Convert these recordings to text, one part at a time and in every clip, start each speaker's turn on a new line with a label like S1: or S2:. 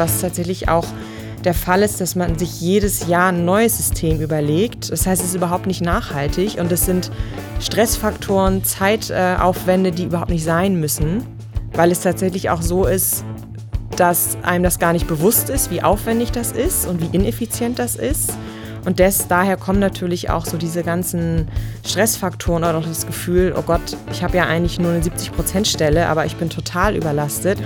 S1: was tatsächlich auch der Fall ist, dass man sich jedes Jahr ein neues System überlegt. Das heißt, es ist überhaupt nicht nachhaltig und es sind Stressfaktoren, Zeitaufwände, die überhaupt nicht sein müssen, weil es tatsächlich auch so ist, dass einem das gar nicht bewusst ist, wie aufwendig das ist und wie ineffizient das ist. Und des, daher kommen natürlich auch so diese ganzen Stressfaktoren oder auch das Gefühl, oh Gott, ich habe ja eigentlich nur eine 70%-Stelle, aber ich bin total überlastet.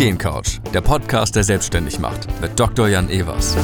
S2: Ideencouch, der Podcast, der selbstständig macht, mit Dr. Jan Evers.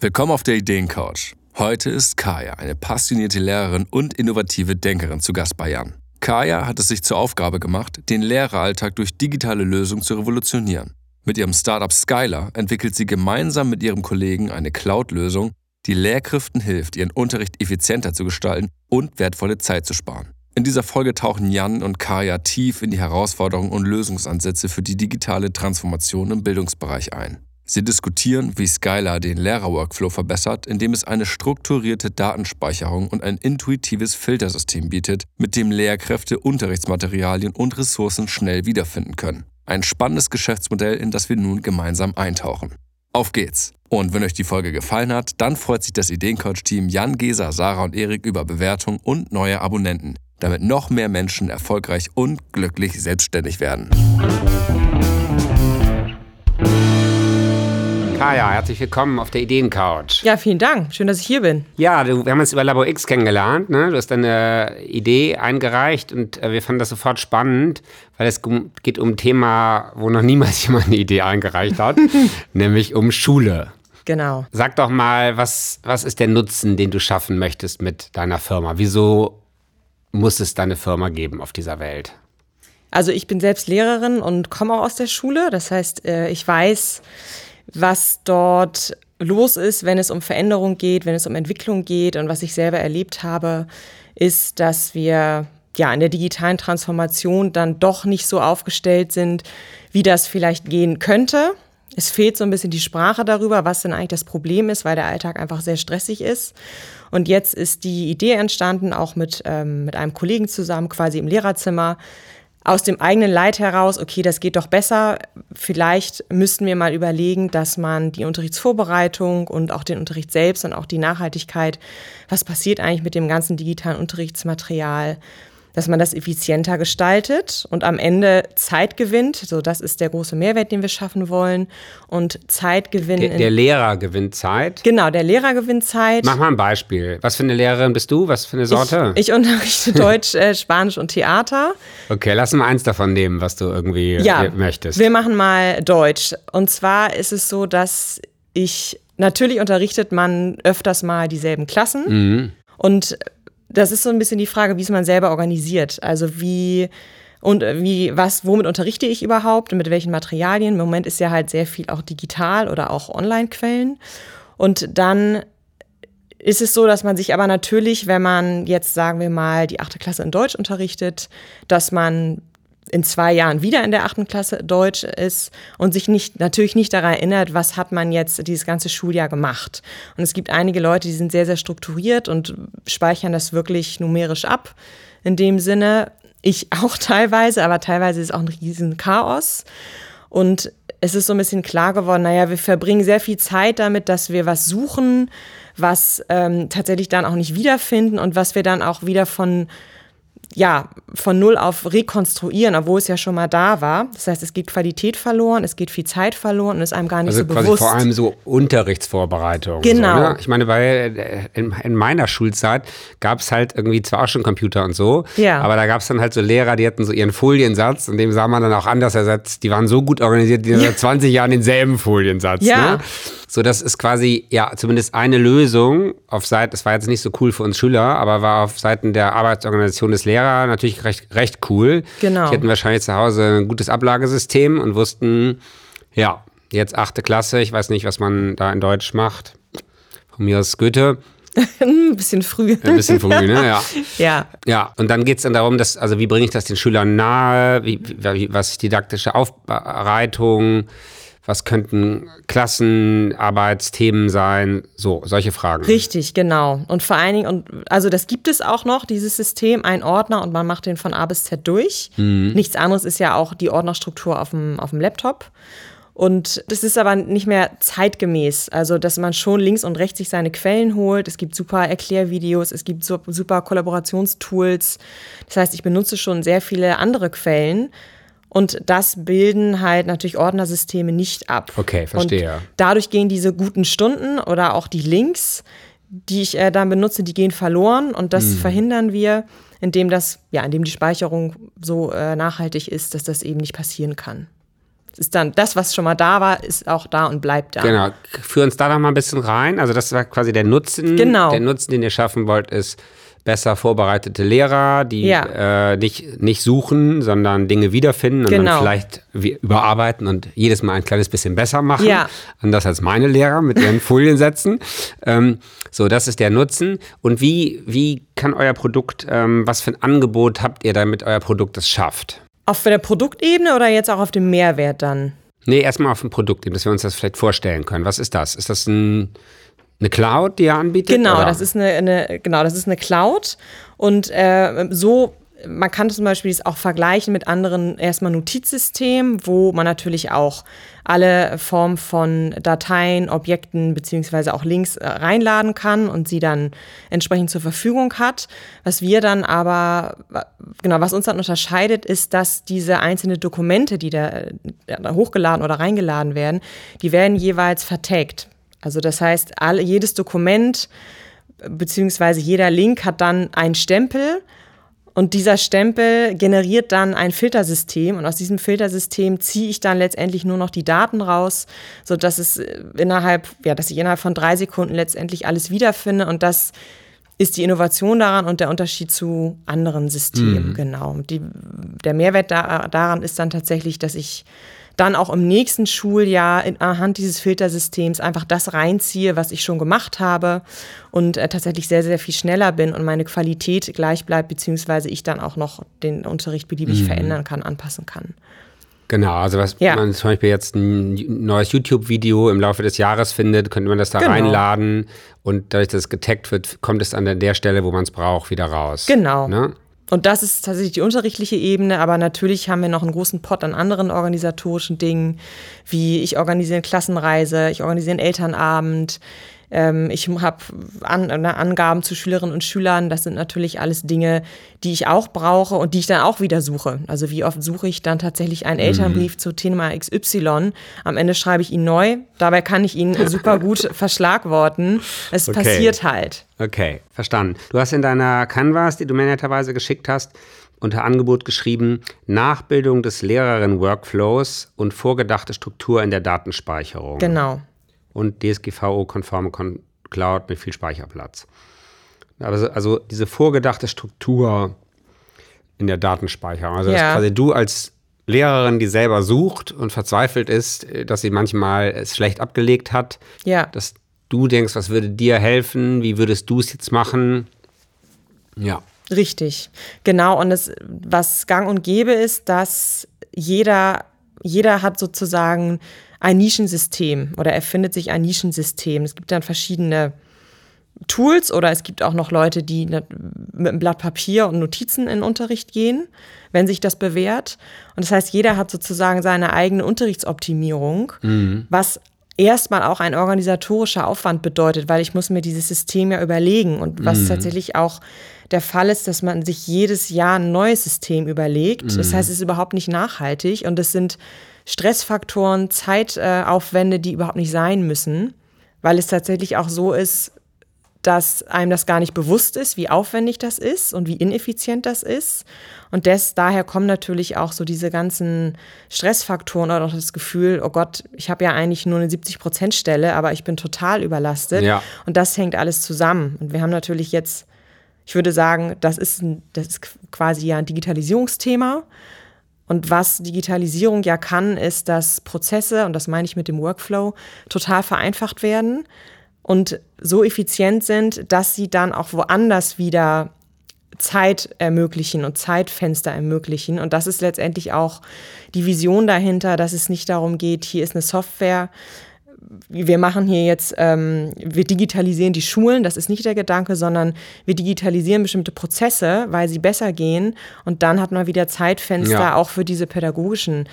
S2: Willkommen auf der Ideencouch. Heute ist Kaya, eine passionierte Lehrerin und innovative Denkerin, zu Gast bei Jan. Kaya hat es sich zur Aufgabe gemacht, den Lehreralltag durch digitale Lösungen zu revolutionieren. Mit ihrem Startup Skylar entwickelt sie gemeinsam mit ihrem Kollegen eine Cloud-Lösung, die Lehrkräften hilft, ihren Unterricht effizienter zu gestalten und wertvolle Zeit zu sparen. In dieser Folge tauchen Jan und Kaya tief in die Herausforderungen und Lösungsansätze für die digitale Transformation im Bildungsbereich ein. Sie diskutieren, wie Skylar den Lehrerworkflow verbessert, indem es eine strukturierte Datenspeicherung und ein intuitives Filtersystem bietet, mit dem Lehrkräfte Unterrichtsmaterialien und Ressourcen schnell wiederfinden können. Ein spannendes Geschäftsmodell, in das wir nun gemeinsam eintauchen. Auf geht's! Und wenn euch die Folge gefallen hat, dann freut sich das Ideencoach-Team Jan, Gesa, Sarah und Erik über Bewertung und neue Abonnenten, damit noch mehr Menschen erfolgreich und glücklich selbstständig werden.
S3: Kaya, herzlich willkommen auf der Ideencouch.
S1: Ja, vielen Dank. Schön, dass ich hier bin.
S3: Ja, du, wir haben uns über Labor X kennengelernt. Ne? Du hast deine Idee eingereicht und äh, wir fanden das sofort spannend, weil es geht um ein Thema, wo noch niemals jemand eine Idee eingereicht hat, nämlich um Schule.
S1: Genau.
S3: Sag doch mal, was, was ist der Nutzen, den du schaffen möchtest mit deiner Firma? Wieso muss es deine Firma geben auf dieser Welt?
S1: Also ich bin selbst Lehrerin und komme auch aus der Schule. Das heißt, äh, ich weiß, was dort los ist, wenn es um Veränderung geht, wenn es um Entwicklung geht. Und was ich selber erlebt habe, ist, dass wir ja in der digitalen Transformation dann doch nicht so aufgestellt sind, wie das vielleicht gehen könnte. Es fehlt so ein bisschen die Sprache darüber, was denn eigentlich das Problem ist, weil der Alltag einfach sehr stressig ist. Und jetzt ist die Idee entstanden, auch mit, ähm, mit einem Kollegen zusammen, quasi im Lehrerzimmer, aus dem eigenen Leid heraus, okay, das geht doch besser. Vielleicht müssten wir mal überlegen, dass man die Unterrichtsvorbereitung und auch den Unterricht selbst und auch die Nachhaltigkeit, was passiert eigentlich mit dem ganzen digitalen Unterrichtsmaterial, dass man das effizienter gestaltet und am Ende Zeit gewinnt. So, das ist der große Mehrwert, den wir schaffen wollen. Und Zeit gewinnen.
S3: Der, der Lehrer gewinnt Zeit.
S1: Genau, der Lehrer gewinnt Zeit.
S3: Mach mal ein Beispiel. Was für eine Lehrerin bist du? Was für eine Sorte?
S1: Ich, ich unterrichte Deutsch, äh, Spanisch und Theater.
S3: Okay, lass mal eins davon nehmen, was du irgendwie
S1: ja,
S3: äh, möchtest.
S1: Wir machen mal Deutsch. Und zwar ist es so, dass ich natürlich unterrichtet man öfters mal dieselben Klassen. Mhm. Und das ist so ein bisschen die Frage, wie es man selber organisiert. Also wie und wie, was, womit unterrichte ich überhaupt und mit welchen Materialien? Im Moment ist ja halt sehr viel auch digital oder auch Online-Quellen. Und dann ist es so, dass man sich aber natürlich, wenn man jetzt, sagen wir mal, die achte Klasse in Deutsch unterrichtet, dass man in zwei Jahren wieder in der achten Klasse Deutsch ist und sich nicht, natürlich nicht daran erinnert, was hat man jetzt dieses ganze Schuljahr gemacht. Und es gibt einige Leute, die sind sehr, sehr strukturiert und speichern das wirklich numerisch ab. In dem Sinne, ich auch teilweise, aber teilweise ist es auch ein riesen Chaos. Und es ist so ein bisschen klar geworden, naja, wir verbringen sehr viel Zeit damit, dass wir was suchen, was ähm, tatsächlich dann auch nicht wiederfinden und was wir dann auch wieder von ja, von null auf rekonstruieren, obwohl es ja schon mal da war. Das heißt, es geht Qualität verloren, es geht viel Zeit verloren und ist einem gar nicht also so quasi bewusst.
S3: Vor allem so Unterrichtsvorbereitung.
S1: Genau. So, ne?
S3: Ich meine, weil äh, in, in meiner Schulzeit gab es halt irgendwie zwar auch schon Computer und so,
S1: ja.
S3: aber da gab es dann halt so Lehrer, die hatten so ihren Foliensatz und dem sah man dann auch anders ersetzt. Die waren so gut organisiert, die hatten ja. seit 20 Jahren denselben Foliensatz.
S1: Ja.
S3: Ne? So, das ist quasi, ja, zumindest eine Lösung auf Seiten, das war jetzt nicht so cool für uns Schüler, aber war auf Seiten der Arbeitsorganisation des Lehrers natürlich recht, recht cool.
S1: Genau.
S3: Die hatten wahrscheinlich zu Hause ein gutes Ablagesystem und wussten, ja, jetzt achte Klasse, ich weiß nicht, was man da in Deutsch macht. Von mir aus Goethe.
S1: ein bisschen früh.
S3: Ein bisschen früh, ne? Ja.
S1: ja.
S3: Ja, und dann geht es dann darum, dass, also wie bringe ich das den Schülern nahe, wie, wie, was ist didaktische Aufbereitung, was könnten Klassenarbeitsthemen sein, so, solche Fragen.
S1: Richtig, genau. Und vor allen Dingen, und also das gibt es auch noch, dieses System, ein Ordner und man macht den von A bis Z durch. Mhm. Nichts anderes ist ja auch die Ordnerstruktur auf dem, auf dem Laptop. Und das ist aber nicht mehr zeitgemäß. Also, dass man schon links und rechts sich seine Quellen holt. Es gibt super Erklärvideos, es gibt super Kollaborationstools. Das heißt, ich benutze schon sehr viele andere Quellen. Und das bilden halt natürlich Ordnersysteme nicht ab.
S3: Okay, verstehe.
S1: Und dadurch gehen diese guten Stunden oder auch die Links, die ich äh, dann benutze, die gehen verloren. Und das mhm. verhindern wir, indem das, ja, indem die Speicherung so äh, nachhaltig ist, dass das eben nicht passieren kann ist dann das, was schon mal da war, ist auch da und bleibt da.
S3: Genau. Führ uns da noch mal ein bisschen rein. Also das war quasi der Nutzen.
S1: Genau.
S3: Der Nutzen, den ihr schaffen wollt, ist besser vorbereitete Lehrer, die ja. äh, nicht, nicht suchen, sondern Dinge wiederfinden und genau. dann vielleicht überarbeiten und jedes Mal ein kleines bisschen besser machen.
S1: Ja.
S3: Anders als meine Lehrer mit ihren Foliensätzen. Ähm, so, das ist der Nutzen. Und wie, wie kann euer Produkt, ähm, was für ein Angebot habt ihr, damit euer Produkt es schafft?
S1: Auf der Produktebene oder jetzt auch auf dem Mehrwert dann?
S3: Nee, erstmal auf dem Produktebene, dass wir uns das vielleicht vorstellen können. Was ist das? Ist das ein, eine Cloud, die ihr anbietet?
S1: Genau, das ist eine, eine, genau, das ist eine Cloud. Und äh, so man kann zum Beispiel es auch vergleichen mit anderen erstmal Notizsystemen, wo man natürlich auch alle Formen von Dateien, Objekten beziehungsweise auch Links äh, reinladen kann und sie dann entsprechend zur Verfügung hat. Was wir dann aber, genau, was uns dann unterscheidet, ist, dass diese einzelnen Dokumente, die da, da hochgeladen oder reingeladen werden, die werden jeweils vertagt. Also das heißt, alle, jedes Dokument beziehungsweise jeder Link hat dann einen Stempel, und dieser Stempel generiert dann ein Filtersystem und aus diesem Filtersystem ziehe ich dann letztendlich nur noch die Daten raus, sodass es innerhalb, ja, dass ich innerhalb von drei Sekunden letztendlich alles wiederfinde und das ist die Innovation daran und der Unterschied zu anderen Systemen, mhm. genau. Die, der Mehrwert da, daran ist dann tatsächlich, dass ich dann auch im nächsten Schuljahr in, anhand dieses Filtersystems einfach das reinziehe, was ich schon gemacht habe und äh, tatsächlich sehr, sehr viel schneller bin und meine Qualität gleich bleibt, beziehungsweise ich dann auch noch den Unterricht beliebig mhm. verändern kann, anpassen kann.
S3: Genau, also was ja. man zum Beispiel jetzt ein neues YouTube-Video im Laufe des Jahres findet, könnte man das da genau. reinladen und dadurch, dass es getaggt wird, kommt es an der Stelle, wo man es braucht, wieder raus.
S1: Genau. Ne? Und das ist tatsächlich die unterrichtliche Ebene, aber natürlich haben wir noch einen großen Pot an anderen organisatorischen Dingen, wie ich organisiere eine Klassenreise, ich organisiere einen Elternabend, ähm, ich habe an, ne, Angaben zu Schülerinnen und Schülern. Das sind natürlich alles Dinge, die ich auch brauche und die ich dann auch wieder suche. Also wie oft suche ich dann tatsächlich einen Elternbrief mhm. zu Thema XY. Am Ende schreibe ich ihn neu. Dabei kann ich ihn super gut verschlagworten. Es okay. passiert halt.
S3: Okay, verstanden. Du hast in deiner Canvas, die du mir netterweise geschickt hast, unter Angebot geschrieben, Nachbildung des Lehrerinnen-Workflows und vorgedachte Struktur in der Datenspeicherung.
S1: Genau
S3: und DSGVO-konforme Cloud mit viel Speicherplatz. Also, also diese vorgedachte Struktur in der Datenspeicherung. Also ja. dass quasi du als Lehrerin, die selber sucht und verzweifelt ist, dass sie manchmal es schlecht abgelegt hat,
S1: ja.
S3: dass du denkst, was würde dir helfen, wie würdest du es jetzt machen? Ja.
S1: Richtig, genau. Und es, was gang und gäbe ist, dass jeder, jeder hat sozusagen ein Nischensystem oder erfindet sich ein Nischensystem. Es gibt dann verschiedene Tools oder es gibt auch noch Leute, die mit einem Blatt Papier und Notizen in den Unterricht gehen, wenn sich das bewährt. Und das heißt, jeder hat sozusagen seine eigene Unterrichtsoptimierung, mhm. was erstmal auch ein organisatorischer Aufwand bedeutet, weil ich muss mir dieses System ja überlegen und was mhm. tatsächlich auch der Fall ist, dass man sich jedes Jahr ein neues System überlegt. Mhm. Das heißt, es ist überhaupt nicht nachhaltig und es sind Stressfaktoren, Zeitaufwände, die überhaupt nicht sein müssen, weil es tatsächlich auch so ist, dass einem das gar nicht bewusst ist, wie aufwendig das ist und wie ineffizient das ist. Und des, daher kommen natürlich auch so diese ganzen Stressfaktoren oder auch das Gefühl, oh Gott, ich habe ja eigentlich nur eine 70-Prozent-Stelle, aber ich bin total überlastet.
S3: Ja.
S1: Und das hängt alles zusammen. Und wir haben natürlich jetzt, ich würde sagen, das ist, ein, das ist quasi ja ein Digitalisierungsthema. Und was Digitalisierung ja kann, ist, dass Prozesse, und das meine ich mit dem Workflow, total vereinfacht werden und so effizient sind, dass sie dann auch woanders wieder Zeit ermöglichen und Zeitfenster ermöglichen. Und das ist letztendlich auch die Vision dahinter, dass es nicht darum geht, hier ist eine Software, wir machen hier jetzt, ähm, wir digitalisieren die Schulen, das ist nicht der Gedanke, sondern wir digitalisieren bestimmte Prozesse, weil sie besser gehen und dann hat man wieder Zeitfenster ja. auch für diese pädagogischen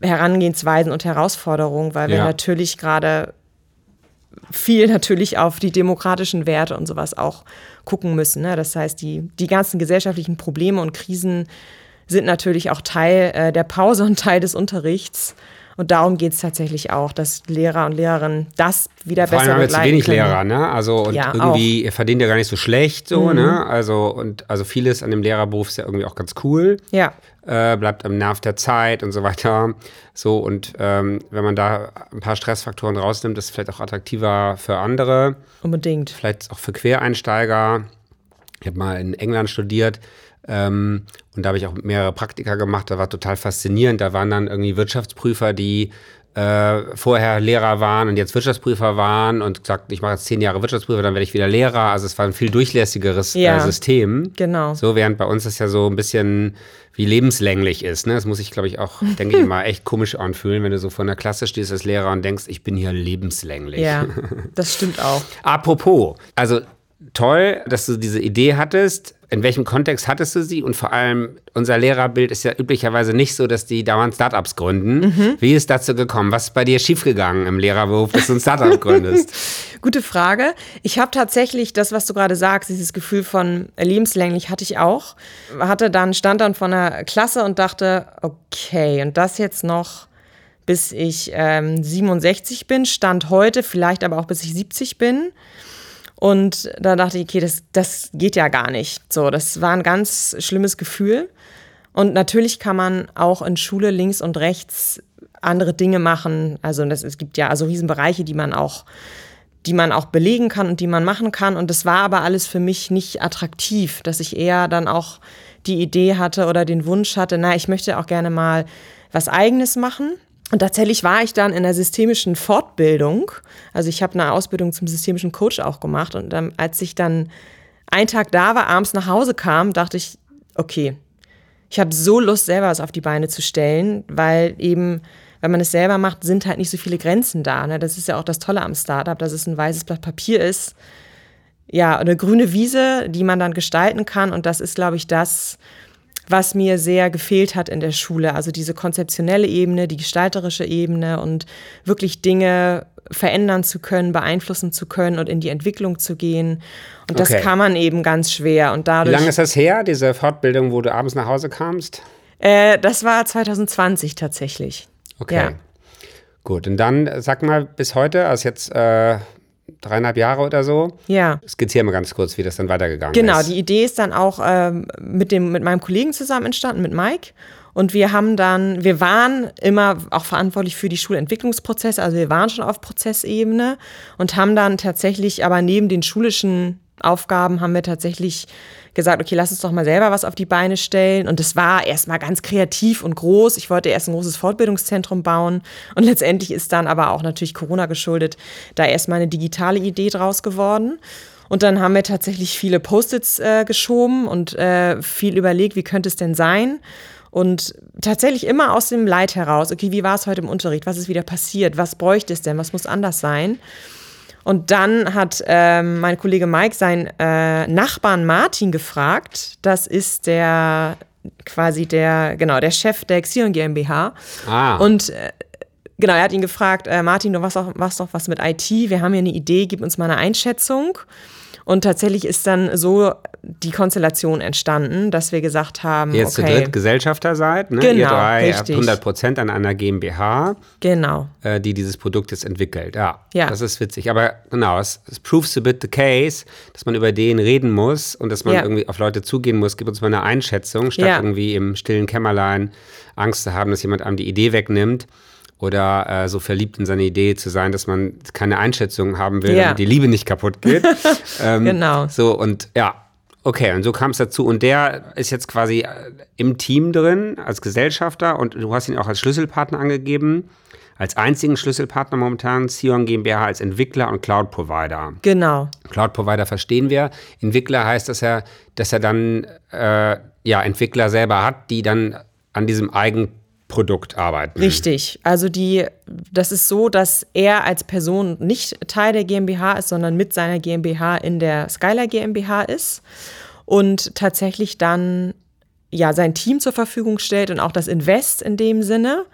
S1: Herangehensweisen und Herausforderungen, weil wir ja. natürlich gerade viel natürlich auf die demokratischen Werte und sowas auch gucken müssen. Ne? Das heißt, die, die ganzen gesellschaftlichen Probleme und Krisen sind natürlich auch Teil äh, der Pause und Teil des Unterrichts. Und darum geht es tatsächlich auch, dass Lehrer und Lehrerinnen das wieder Vor besser
S3: allem haben wir zu wenig können. Lehrer, ne? Also und ja, irgendwie auch. verdient ja gar nicht so schlecht so, mhm. ne? Also und also vieles an dem Lehrerberuf ist ja irgendwie auch ganz cool.
S1: Ja.
S3: Äh, bleibt am Nerv der Zeit und so weiter. So und ähm, wenn man da ein paar Stressfaktoren rausnimmt, ist es vielleicht auch attraktiver für andere.
S1: Unbedingt.
S3: Vielleicht auch für Quereinsteiger. Ich habe mal in England studiert ähm, und da habe ich auch mehrere Praktika gemacht. Da war total faszinierend. Da waren dann irgendwie Wirtschaftsprüfer, die äh, vorher Lehrer waren und jetzt Wirtschaftsprüfer waren und gesagt, ich mache jetzt zehn Jahre Wirtschaftsprüfer, dann werde ich wieder Lehrer. Also es war ein viel durchlässigeres äh, ja, äh, System.
S1: Genau.
S3: So, während bei uns das ja so ein bisschen wie lebenslänglich ist. Ne? Das muss ich, glaube ich, auch, denke ich mal, echt komisch anfühlen, wenn du so vor der Klasse stehst als Lehrer und denkst, ich bin hier lebenslänglich.
S1: Ja, das stimmt auch.
S3: Apropos, also toll, dass du diese Idee hattest. In welchem Kontext hattest du sie? Und vor allem, unser Lehrerbild ist ja üblicherweise nicht so, dass die dauernd Startups gründen. Mhm. Wie ist dazu gekommen? Was ist bei dir schiefgegangen im Lehrerberuf, dass du ein Startup gründest?
S1: Gute Frage. Ich habe tatsächlich das, was du gerade sagst, dieses Gefühl von lebenslänglich hatte ich auch. Hatte dann, stand dann von der Klasse und dachte, okay, und das jetzt noch bis ich ähm, 67 bin, stand heute, vielleicht aber auch bis ich 70 bin. Und da dachte ich, okay, das, das geht ja gar nicht. So, das war ein ganz schlimmes Gefühl. Und natürlich kann man auch in Schule links und rechts andere Dinge machen. Also das, es gibt ja also Riesenbereiche, die man auch die man auch belegen kann und die man machen kann. Und das war aber alles für mich nicht attraktiv, dass ich eher dann auch die Idee hatte oder den Wunsch hatte, na, ich möchte auch gerne mal was eigenes machen. Und tatsächlich war ich dann in der systemischen Fortbildung. Also ich habe eine Ausbildung zum systemischen Coach auch gemacht. Und ähm, als ich dann einen Tag da war, abends nach Hause kam, dachte ich, okay, ich habe so Lust, selber was auf die Beine zu stellen, weil eben, wenn man es selber macht, sind halt nicht so viele Grenzen da. Ne? Das ist ja auch das Tolle am Startup, dass es ein weißes Blatt Papier ist. Ja, eine grüne Wiese, die man dann gestalten kann. Und das ist, glaube ich, das, was mir sehr gefehlt hat in der Schule. Also diese konzeptionelle Ebene, die gestalterische Ebene und wirklich Dinge verändern zu können, beeinflussen zu können und in die Entwicklung zu gehen. Und das okay. kann man eben ganz schwer. Und dadurch,
S3: Wie lange ist das her, diese Fortbildung, wo du abends nach Hause kamst?
S1: Äh, das war 2020 tatsächlich.
S3: Okay. Ja. Gut, und dann sag mal bis heute, also jetzt äh, dreieinhalb Jahre oder so.
S1: Ja.
S3: Skizziere mal ganz kurz, wie das dann weitergegangen
S1: genau,
S3: ist.
S1: Genau, die Idee ist dann auch ähm, mit, dem, mit meinem Kollegen zusammen entstanden, mit Mike. Und wir haben dann, wir waren immer auch verantwortlich für die Schulentwicklungsprozesse, also wir waren schon auf Prozessebene und haben dann tatsächlich, aber neben den schulischen Aufgaben haben wir tatsächlich gesagt, okay, lass uns doch mal selber was auf die Beine stellen. Und es war erstmal ganz kreativ und groß. Ich wollte erst ein großes Fortbildungszentrum bauen. Und letztendlich ist dann aber auch natürlich Corona geschuldet, da erstmal eine digitale Idee draus geworden. Und dann haben wir tatsächlich viele Post-its äh, geschoben und äh, viel überlegt, wie könnte es denn sein? Und tatsächlich immer aus dem Leid heraus, okay, wie war es heute im Unterricht? Was ist wieder passiert? Was bräuchte es denn? Was muss anders sein? Und dann hat ähm, mein Kollege Mike seinen äh, Nachbarn Martin gefragt. Das ist der quasi der, genau, der Chef der Xion GmbH.
S3: Ah.
S1: Und äh, genau, er hat ihn gefragt, äh, Martin, du machst doch, machst doch was mit IT, wir haben hier eine Idee, gib uns mal eine Einschätzung. Und tatsächlich ist dann so die Konstellation entstanden, dass wir gesagt haben,
S3: Jetzt
S1: okay,
S3: zu dritt Gesellschafter seid, ne?
S1: Genau,
S3: Ihr drei
S1: richtig.
S3: 100 Prozent an einer GmbH,
S1: genau.
S3: äh, die dieses Produkt jetzt entwickelt. Ja,
S1: Ja.
S3: das ist witzig. Aber genau, es, es proves a bit the case, dass man über Ideen reden muss und dass man
S1: Ja.
S3: irgendwie auf Leute zugehen muss. Gib uns mal eine Einschätzung, statt
S1: Ja.
S3: irgendwie im stillen Kämmerlein Angst zu haben, dass jemand einem die Idee wegnimmt. Oder äh, so verliebt in seine Idee zu sein, dass man keine Einschätzung haben will,
S1: Ja.
S3: damit die Liebe nicht kaputt geht. ähm,
S1: Genau.
S3: So, und ja, okay, und so kam es dazu. Und der ist jetzt quasi äh, im Team drin als Gesellschafter und du hast ihn auch als Schlüsselpartner angegeben. als einzigen Schlüsselpartner momentan Sion GmbH als Entwickler und Cloud Provider.
S1: Genau.
S3: Cloud Provider verstehen wir. Entwickler heißt, dass er, dass er dann äh, ja, Entwickler selber hat, die dann an diesem Eigenprodukt arbeiten.
S1: Richtig. Also die, das ist so, dass er als Person nicht Teil der GmbH ist, sondern mit seiner GmbH in der Skylar GmbH ist und tatsächlich dann ja sein Team zur Verfügung stellt und auch das Invest in dem Sinne.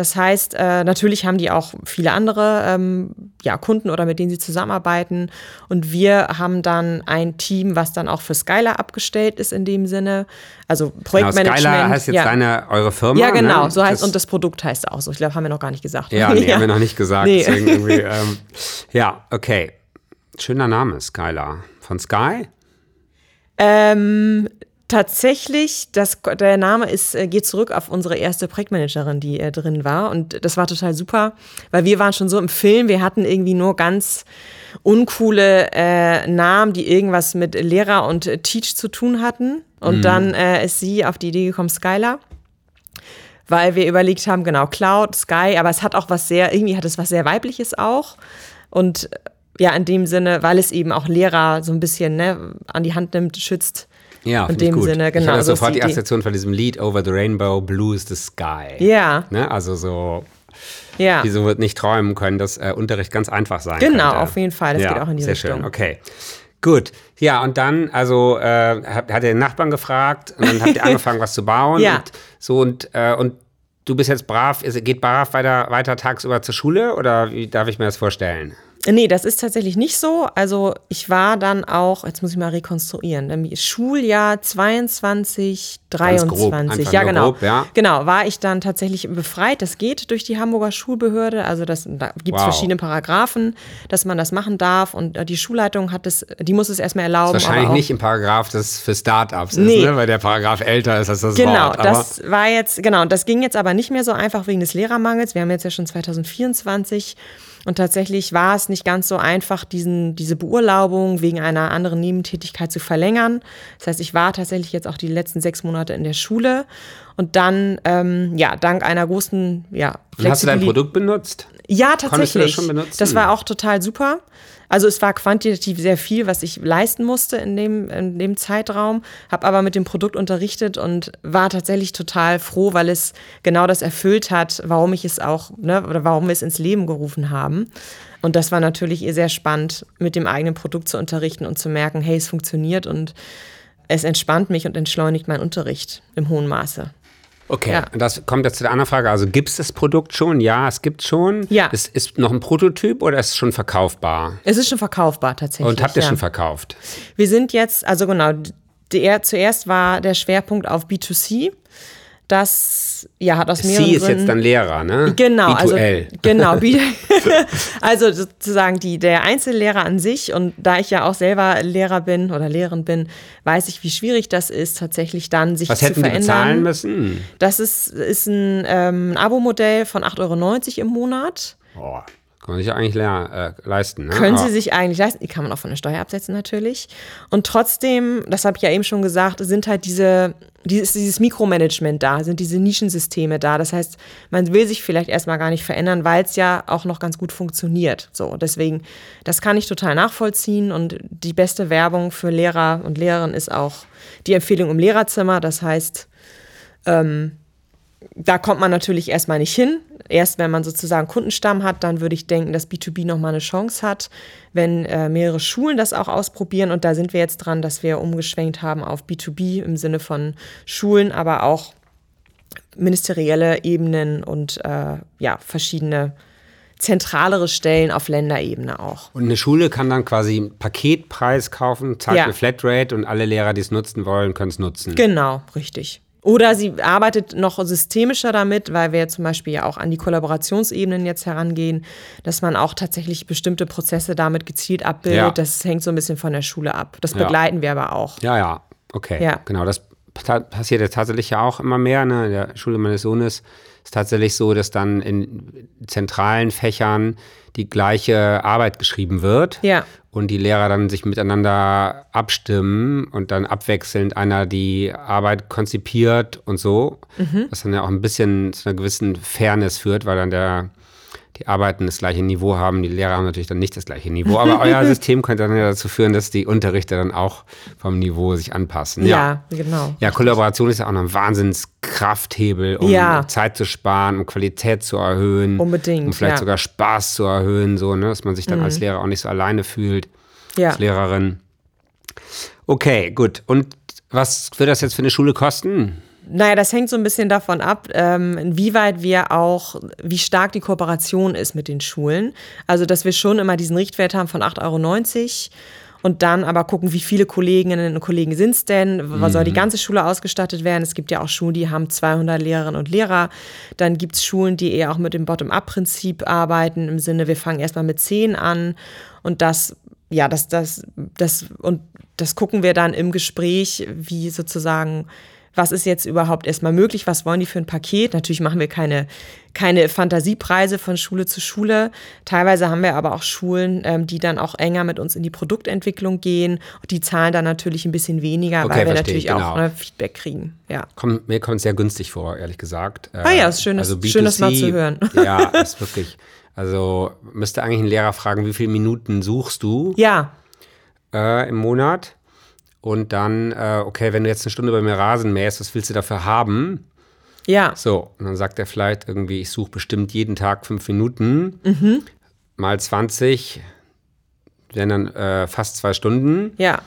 S1: Das heißt, äh, natürlich haben die auch viele andere ähm, ja, Kunden oder mit denen sie zusammenarbeiten. Und wir haben dann ein Team, was dann auch für Skylar abgestellt ist in dem Sinne. Also Projektmanagement. Genau,
S3: Skylar heißt jetzt
S1: ja.
S3: deine, eure Firma.
S1: Ja, genau.
S3: Ne?
S1: So heißt das und das Produkt heißt auch so. Ich glaube, haben wir noch gar nicht gesagt.
S3: Ja, nee, ja. haben wir noch nicht gesagt. Nee. Ähm, ja, okay. Schöner Name, Skylar. Von Sky?
S1: Ähm, Tatsächlich, das, der Name ist, äh, geht zurück auf unsere erste Projektmanagerin, die äh, drin war. Und das war total super, weil wir waren schon so im Film, wir hatten irgendwie nur ganz uncoole äh, Namen, die irgendwas mit Lehrer und äh, Teach zu tun hatten. Und mhm. dann äh, ist sie auf die Idee gekommen, Skylar. Weil wir überlegt haben, genau, Cloud, Sky, aber es hat auch was sehr, irgendwie hat es was sehr Weibliches auch. Und ja, in dem Sinne, weil es eben auch Lehrer so ein bisschen ne, an die Hand nimmt, schützt
S3: ja, in dem gut. Sinne, genau. Ich hatte sofort die Assoziation von diesem Lied Over the Rainbow, Blue is the Sky.
S1: Ja.
S3: Ne? Also so. Ja. Wieso wird nicht träumen können, dass äh, Unterricht ganz einfach sein
S1: Genau,
S3: könnte.
S1: auf jeden Fall. Das ja, geht auch in die
S3: sehr
S1: Richtung.
S3: Schön, okay. Gut, ja, und dann, also, äh, hat, hat der Nachbarn gefragt und dann habt ihr angefangen, was zu bauen.
S1: Ja.
S3: Und so und, äh, und du bist jetzt brav, geht brav weiter, weiter tagsüber zur Schule oder wie darf ich mir das vorstellen?
S1: Nee, das ist tatsächlich nicht so. Also ich war dann auch, jetzt muss ich mal rekonstruieren, Schuljahr 22, 23. ja, genau.
S3: Grob, ja.
S1: Genau, war ich dann tatsächlich befreit. Das geht durch die Hamburger Schulbehörde. Also das, da gibt es wow. verschiedene Paragraphen, dass man das machen darf. Und äh, die Schulleitung hat das, die muss es erstmal erlauben.
S3: Das ist wahrscheinlich nicht im Paragraph, das für Startups nee. ist, ne? weil der Paragraph älter ist als das
S1: genau,
S3: Wort.
S1: Genau, das war jetzt, genau, das ging jetzt aber nicht mehr so einfach wegen des Lehrermangels. Wir haben jetzt ja schon 2024. Und tatsächlich war es nicht ganz so einfach, diesen, diese Beurlaubung wegen einer anderen Nebentätigkeit zu verlängern. Das heißt, ich war tatsächlich jetzt auch die letzten sechs Monate in der Schule und dann, ähm, ja, dank einer großen, ja.
S3: Hast du dein Produkt benutzt?
S1: Ja, tatsächlich. Konntest
S3: du das schon benutzen?
S1: Das war auch total super. Also es war quantitativ sehr viel, was ich leisten musste in dem, in dem Zeitraum, habe aber mit dem Produkt unterrichtet und war tatsächlich total froh, weil es genau das erfüllt hat, warum ich es auch, ne, oder warum wir es ins Leben gerufen haben. Und das war natürlich sehr spannend, mit dem eigenen Produkt zu unterrichten und zu merken, hey, es funktioniert und es entspannt mich und entschleunigt meinen Unterricht im hohen Maße.
S3: Okay, ja. das kommt jetzt zu der anderen Frage. Also gibt es das Produkt schon? Ja, es gibt schon.
S1: Ja.
S3: Es ist noch ein Prototyp oder ist es schon verkaufbar?
S1: Es ist schon verkaufbar tatsächlich.
S3: Und habt ihr
S1: ja.
S3: schon verkauft?
S1: Wir sind jetzt, also genau, der, zuerst war der Schwerpunkt auf B2C. Das ja, hat aus mehreren
S3: Sie ist jetzt dann Lehrer, ne?
S1: Genau,
S3: B2L.
S1: also genau, also sozusagen die der Einzellehrer an sich und da ich ja auch selber Lehrer bin oder Lehrerin bin, weiß ich, wie schwierig das ist, tatsächlich dann sich
S3: Was
S1: zu
S3: hätten
S1: verändern.
S3: Sie bezahlen müssen?
S1: Das ist, ist ein, ähm, ein Abo-Modell von 8,90 Euro im Monat.
S3: Boah. Kann man sich eigentlich äh, leisten. Ne?
S1: Können Sie sich eigentlich leisten. Die kann man auch von der Steuer absetzen natürlich. Und trotzdem, das habe ich ja eben schon gesagt, sind halt diese, dieses, dieses Mikromanagement da, sind diese Nischensysteme da. Das heißt, man will sich vielleicht erstmal gar nicht verändern, weil es ja auch noch ganz gut funktioniert. So, deswegen, das kann ich total nachvollziehen. Und die beste Werbung für Lehrer und Lehrerinnen ist auch die Empfehlung im Lehrerzimmer. Das heißt, ähm, da kommt man natürlich erstmal nicht hin. Erst wenn man sozusagen Kundenstamm hat, dann würde ich denken, dass B2B nochmal eine Chance hat, wenn äh, mehrere Schulen das auch ausprobieren. Und da sind wir jetzt dran, dass wir umgeschwenkt haben auf B2B im Sinne von Schulen, aber auch ministerielle Ebenen und äh, ja, verschiedene zentralere Stellen auf Länderebene auch.
S3: Und eine Schule kann dann quasi einen Paketpreis kaufen, zahlt
S1: Ja.
S3: eine Flatrate und alle Lehrer, die es nutzen wollen, können es nutzen.
S1: Genau, richtig. Oder sie arbeitet noch systemischer damit, weil wir zum Beispiel ja auch an die Kollaborationsebenen jetzt herangehen, dass man auch tatsächlich bestimmte Prozesse damit gezielt abbildet.
S3: Ja.
S1: Das hängt so ein bisschen von der Schule ab. Das
S3: Ja.
S1: begleiten wir aber auch.
S3: Ja, ja, okay.
S1: Ja.
S3: Genau, das pa- passiert ja tatsächlich ja auch immer mehr. Ne? In der Schule meines Sohnes ist tatsächlich so, dass dann in zentralen Fächern die gleiche Arbeit geschrieben wird.
S1: Ja.
S3: Und die Lehrer dann sich miteinander abstimmen und dann abwechselnd einer die Arbeit konzipiert und so.
S1: Mhm.
S3: Was dann ja auch ein bisschen zu einer gewissen Fairness führt, weil dann der die Arbeiten das gleiche Niveau haben. Die Lehrer haben natürlich dann nicht das gleiche Niveau. Aber euer System könnte dann ja dazu führen, dass die Unterrichter dann auch vom Niveau sich anpassen.
S1: Ja, ja genau.
S3: Ja, Kollaboration ist ja auch noch ein Wahnsinnskrafthebel, um ja. Zeit zu sparen, um Qualität zu erhöhen.
S1: Unbedingt.
S3: Um vielleicht
S1: ja.
S3: sogar Spaß zu erhöhen, so, ne, dass man sich dann mhm. als Lehrer auch nicht so alleine fühlt. Ja. Als Lehrerin. Okay, gut. Und was wird das jetzt für eine Schule kosten?
S1: Naja, das hängt so ein bisschen davon ab, ähm, inwieweit wir auch, wie stark die Kooperation ist mit den Schulen. Also, dass wir schon immer diesen Richtwert haben von 8,90 Euro und dann aber gucken, wie viele Kolleginnen und Kollegen sind es denn, mhm. soll die mhm. ganze Schule ausgestattet werden. Es gibt ja auch Schulen, die haben 200 Lehrerinnen und Lehrer. Dann gibt es Schulen, die eher auch mit dem Bottom-up-Prinzip arbeiten, im Sinne, wir fangen erstmal mit 10 an und das ja, das, das, das, und das gucken wir dann im Gespräch, wie sozusagen was ist jetzt überhaupt erstmal möglich, was wollen die für ein Paket. Natürlich machen wir keine, keine Fantasiepreise von Schule zu Schule. Teilweise haben wir aber auch Schulen, ähm, die dann auch enger mit uns in die Produktentwicklung gehen. Die zahlen dann natürlich ein bisschen weniger, okay, weil wir natürlich genau. auch ne, Feedback kriegen. Ja.
S3: Komm, mir kommt es sehr günstig vor, ehrlich gesagt.
S1: Ah ja, ist schön, also das, B2C, schön das mal zu hören.
S3: Ja, ist wirklich. Also müsste eigentlich ein Lehrer fragen, wie viele Minuten suchst du?
S1: Ja.
S3: Äh, Im Monat? Und dann, äh, okay, wenn du jetzt eine Stunde bei mir Rasen mähst, was willst du dafür haben?
S1: Ja.
S3: So, und dann sagt er vielleicht irgendwie, ich suche bestimmt jeden Tag fünf Minuten. Mhm. Mal 20 wären dann äh, fast zwei Stunden.
S1: Ja.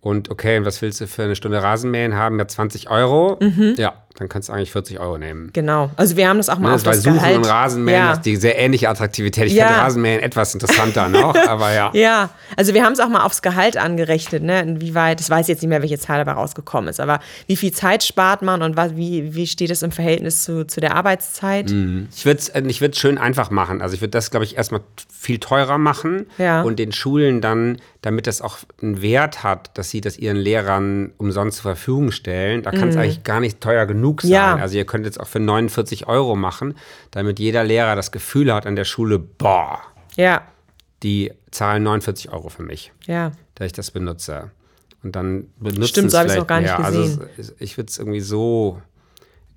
S3: Und okay, was willst du für eine Stunde Rasenmähen haben? Ja, 20 Euro. Mhm. Ja, dann kannst du eigentlich 40 Euro nehmen.
S1: Genau. Also wir haben das auch mal
S3: ne,
S1: auf
S3: das
S1: Suchen
S3: Gehalt. und Rasenmähen, ja. ist die sehr ähnliche Attraktivität. Ich ja. finde Rasenmähen etwas interessanter noch, aber ja.
S1: Ja, also wir haben es auch mal aufs Gehalt angerechnet, ne? Inwieweit, das weiß ich jetzt nicht mehr, welche Zahl dabei rausgekommen ist, aber wie viel Zeit spart man und was, wie, wie steht es im Verhältnis zu, zu der Arbeitszeit?
S3: Mhm. Ich würde es äh, ich schön einfach machen. Also ich würde das, glaube ich, erstmal viel teurer machen
S1: ja.
S3: und den Schulen dann, damit das auch einen Wert hat, dass sie das ihren Lehrern umsonst zur Verfügung stellen, da kann es mhm. eigentlich gar nicht teuer genug sein.
S1: Ja.
S3: Also ihr könnt jetzt auch für 49 Euro machen, damit jeder Lehrer das Gefühl hat an der Schule, boah,
S1: ja.
S3: die zahlen 49 Euro für mich,
S1: ja.
S3: dass ich das benutze. Und dann benutzen
S1: Stimmt, so habe ich es auch gar nicht
S3: mehr.
S1: gesehen.
S3: Also ich würde es irgendwie so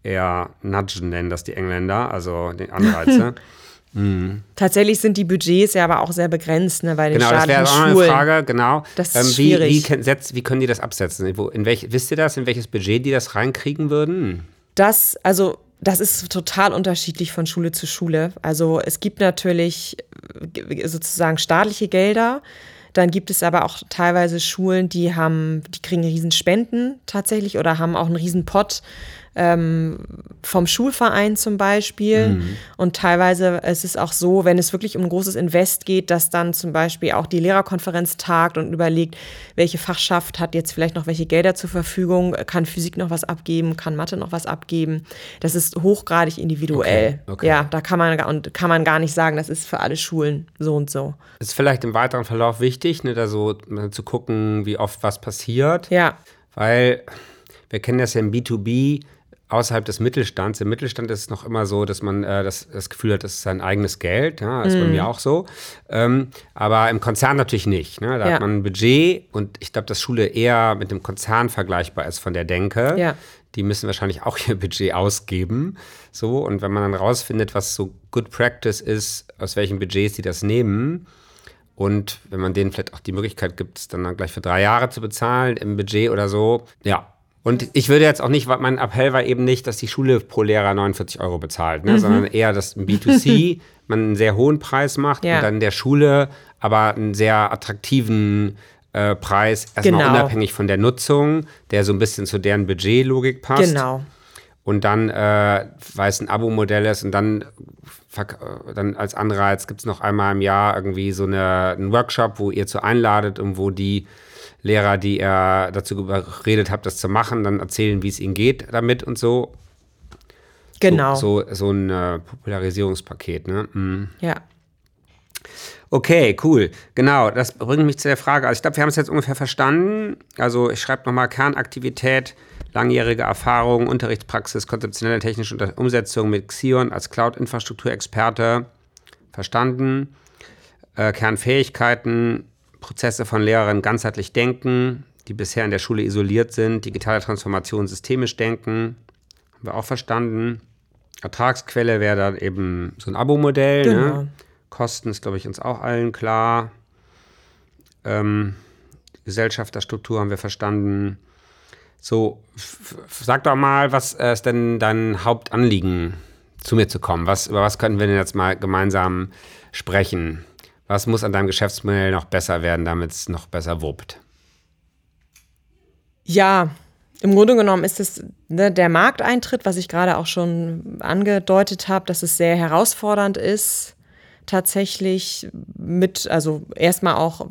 S3: eher nudgen nennen, dass die Engländer, also die Anreize.
S1: Mhm. Tatsächlich sind die Budgets ja aber auch sehr begrenzt ne, bei den
S3: genau,
S1: staatlichen
S3: das wäre
S1: auch
S3: eine Frage, genau.
S1: Das ist ähm, wie,
S3: schwierig. Wie, wie, können die das absetzen? in welch, wisst ihr das, in welches Budget die das reinkriegen würden?
S1: Das, also das ist total unterschiedlich von Schule zu Schule. Also es gibt natürlich äh, sozusagen staatliche Gelder. Dann gibt es aber auch teilweise Schulen, die haben, die kriegen riesen Spenden tatsächlich oder haben auch einen riesen Pott ähm, vom Schulverein zum Beispiel. Mhm. Und teilweise ist es auch so, wenn es wirklich um ein großes Invest geht, dass dann zum Beispiel auch die Lehrerkonferenz tagt und überlegt, welche Fachschaft hat jetzt vielleicht noch welche Gelder zur Verfügung, kann Physik noch was abgeben, kann Mathe noch was abgeben. Das ist hochgradig individuell.
S3: Okay, okay.
S1: Ja, da kann man, und kann man gar nicht sagen, das ist für alle Schulen so und so.
S3: Ist vielleicht im weiteren Verlauf wichtig, ne, da so zu gucken, wie oft was passiert.
S1: Ja.
S3: Weil wir kennen das ja im B2B, außerhalb des Mittelstands. Im Mittelstand ist es noch immer so, dass man äh, das, das, Gefühl hat, das ist sein eigenes Geld. Ja, ist mm. bei mir auch so. Ähm, aber im Konzern natürlich nicht. Ne? Da ja. hat man ein Budget und ich glaube, dass Schule eher mit dem Konzern vergleichbar ist von der Denke.
S1: Ja.
S3: Die müssen wahrscheinlich auch ihr Budget ausgeben. So, und wenn man dann rausfindet, was so Good Practice ist, aus welchen Budgets sie das nehmen, und wenn man denen vielleicht auch die Möglichkeit gibt, es dann, dann gleich für drei Jahre zu bezahlen im Budget oder so, ja, und ich würde jetzt auch nicht, mein Appell war eben nicht, dass die Schule pro Lehrer 49 Euro bezahlt, ne, mhm. sondern eher, dass im B2C man einen sehr hohen Preis macht ja. und dann der Schule aber einen sehr attraktiven äh, Preis, erstmal genau. unabhängig von der Nutzung, der so ein bisschen zu deren Budgetlogik passt.
S1: Genau.
S3: Und dann, äh, weil es ein Abo-Modell ist und dann, dann als Anreiz gibt es noch einmal im Jahr irgendwie so eine, einen Workshop, wo ihr zu einladet und wo die Lehrer, die er dazu geredet hat, das zu machen, dann erzählen, wie es ihnen geht damit und so.
S1: Genau.
S3: So, so, so ein äh, Popularisierungspaket, ne? Mhm.
S1: Ja.
S3: Okay, cool. Genau, das bringt mich zu der Frage. Also ich glaube, wir haben es jetzt ungefähr verstanden. Also ich schreibe nochmal Kernaktivität, langjährige Erfahrung, Unterrichtspraxis, konzeptionelle technische Umsetzung mit Xion als Cloud-Infrastrukturexperte. Verstanden. Äh, Kernfähigkeiten, Prozesse von Lehrerinnen ganzheitlich denken, die bisher in der Schule isoliert sind, digitale Transformation systemisch denken, haben wir auch verstanden. Ertragsquelle wäre dann eben so ein Abo-Modell.
S1: Genau.
S3: Ne? Kosten ist, glaube ich, uns auch allen klar. Ähm, Gesellschafterstruktur haben wir verstanden. So, sag doch mal, was ist denn dein Hauptanliegen, zu mir zu kommen? Was, über was könnten wir denn jetzt mal gemeinsam sprechen? Was muss an deinem Geschäftsmodell noch besser werden, damit es noch besser wuppt?
S1: Ja, im Grunde genommen ist es ne, der Markteintritt, was ich gerade auch schon angedeutet habe, dass es sehr herausfordernd ist, tatsächlich mit, also erstmal auch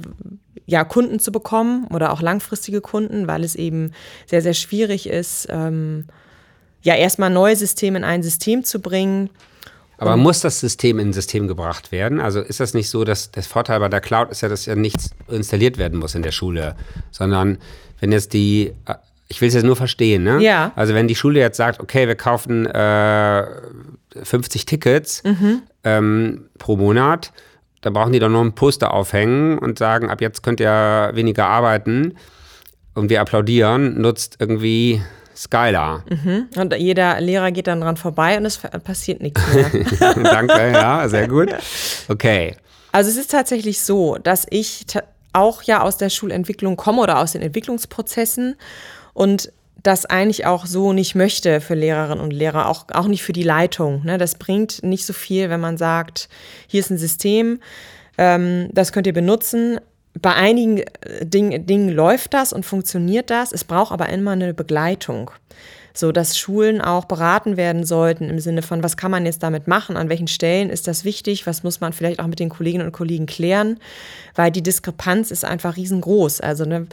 S1: ja, Kunden zu bekommen oder auch langfristige Kunden, weil es eben sehr, sehr schwierig ist, ähm, ja, erstmal neue Systeme in ein System zu bringen.
S3: Aber muss das System in ein System gebracht werden? Also ist das nicht so, dass der Vorteil bei der Cloud ist ja, dass ja nichts installiert werden muss in der Schule, sondern wenn jetzt die, ich will es jetzt nur verstehen, ne?
S1: Ja.
S3: Also wenn die Schule jetzt sagt, okay, wir kaufen äh, 50 Tickets
S1: Mhm.
S3: ähm, pro Monat, dann brauchen die doch nur ein Poster aufhängen und sagen, ab jetzt könnt ihr weniger arbeiten und wir applaudieren, nutzt irgendwie Skylar.
S1: Und jeder Lehrer geht dann dran vorbei und es passiert nichts mehr.
S3: Danke, ja, sehr gut. Okay.
S1: Also es ist tatsächlich so, dass ich auch ja aus der Schulentwicklung komme oder aus den Entwicklungsprozessen und das eigentlich auch so nicht möchte für Lehrerinnen und Lehrer, auch, auch nicht für die Leitung. Ne? Das bringt nicht so viel, wenn man sagt, hier ist ein System, ähm, das könnt ihr benutzen. Bei einigen äh, Ding, Dingen läuft das und funktioniert das. Es braucht aber immer eine Begleitung. So dass Schulen auch beraten werden sollten im Sinne von, was kann man jetzt damit machen, an welchen Stellen ist das wichtig, was muss man vielleicht auch mit den Kolleginnen und Kollegen klären, weil die Diskrepanz ist einfach riesengroß. Also ne,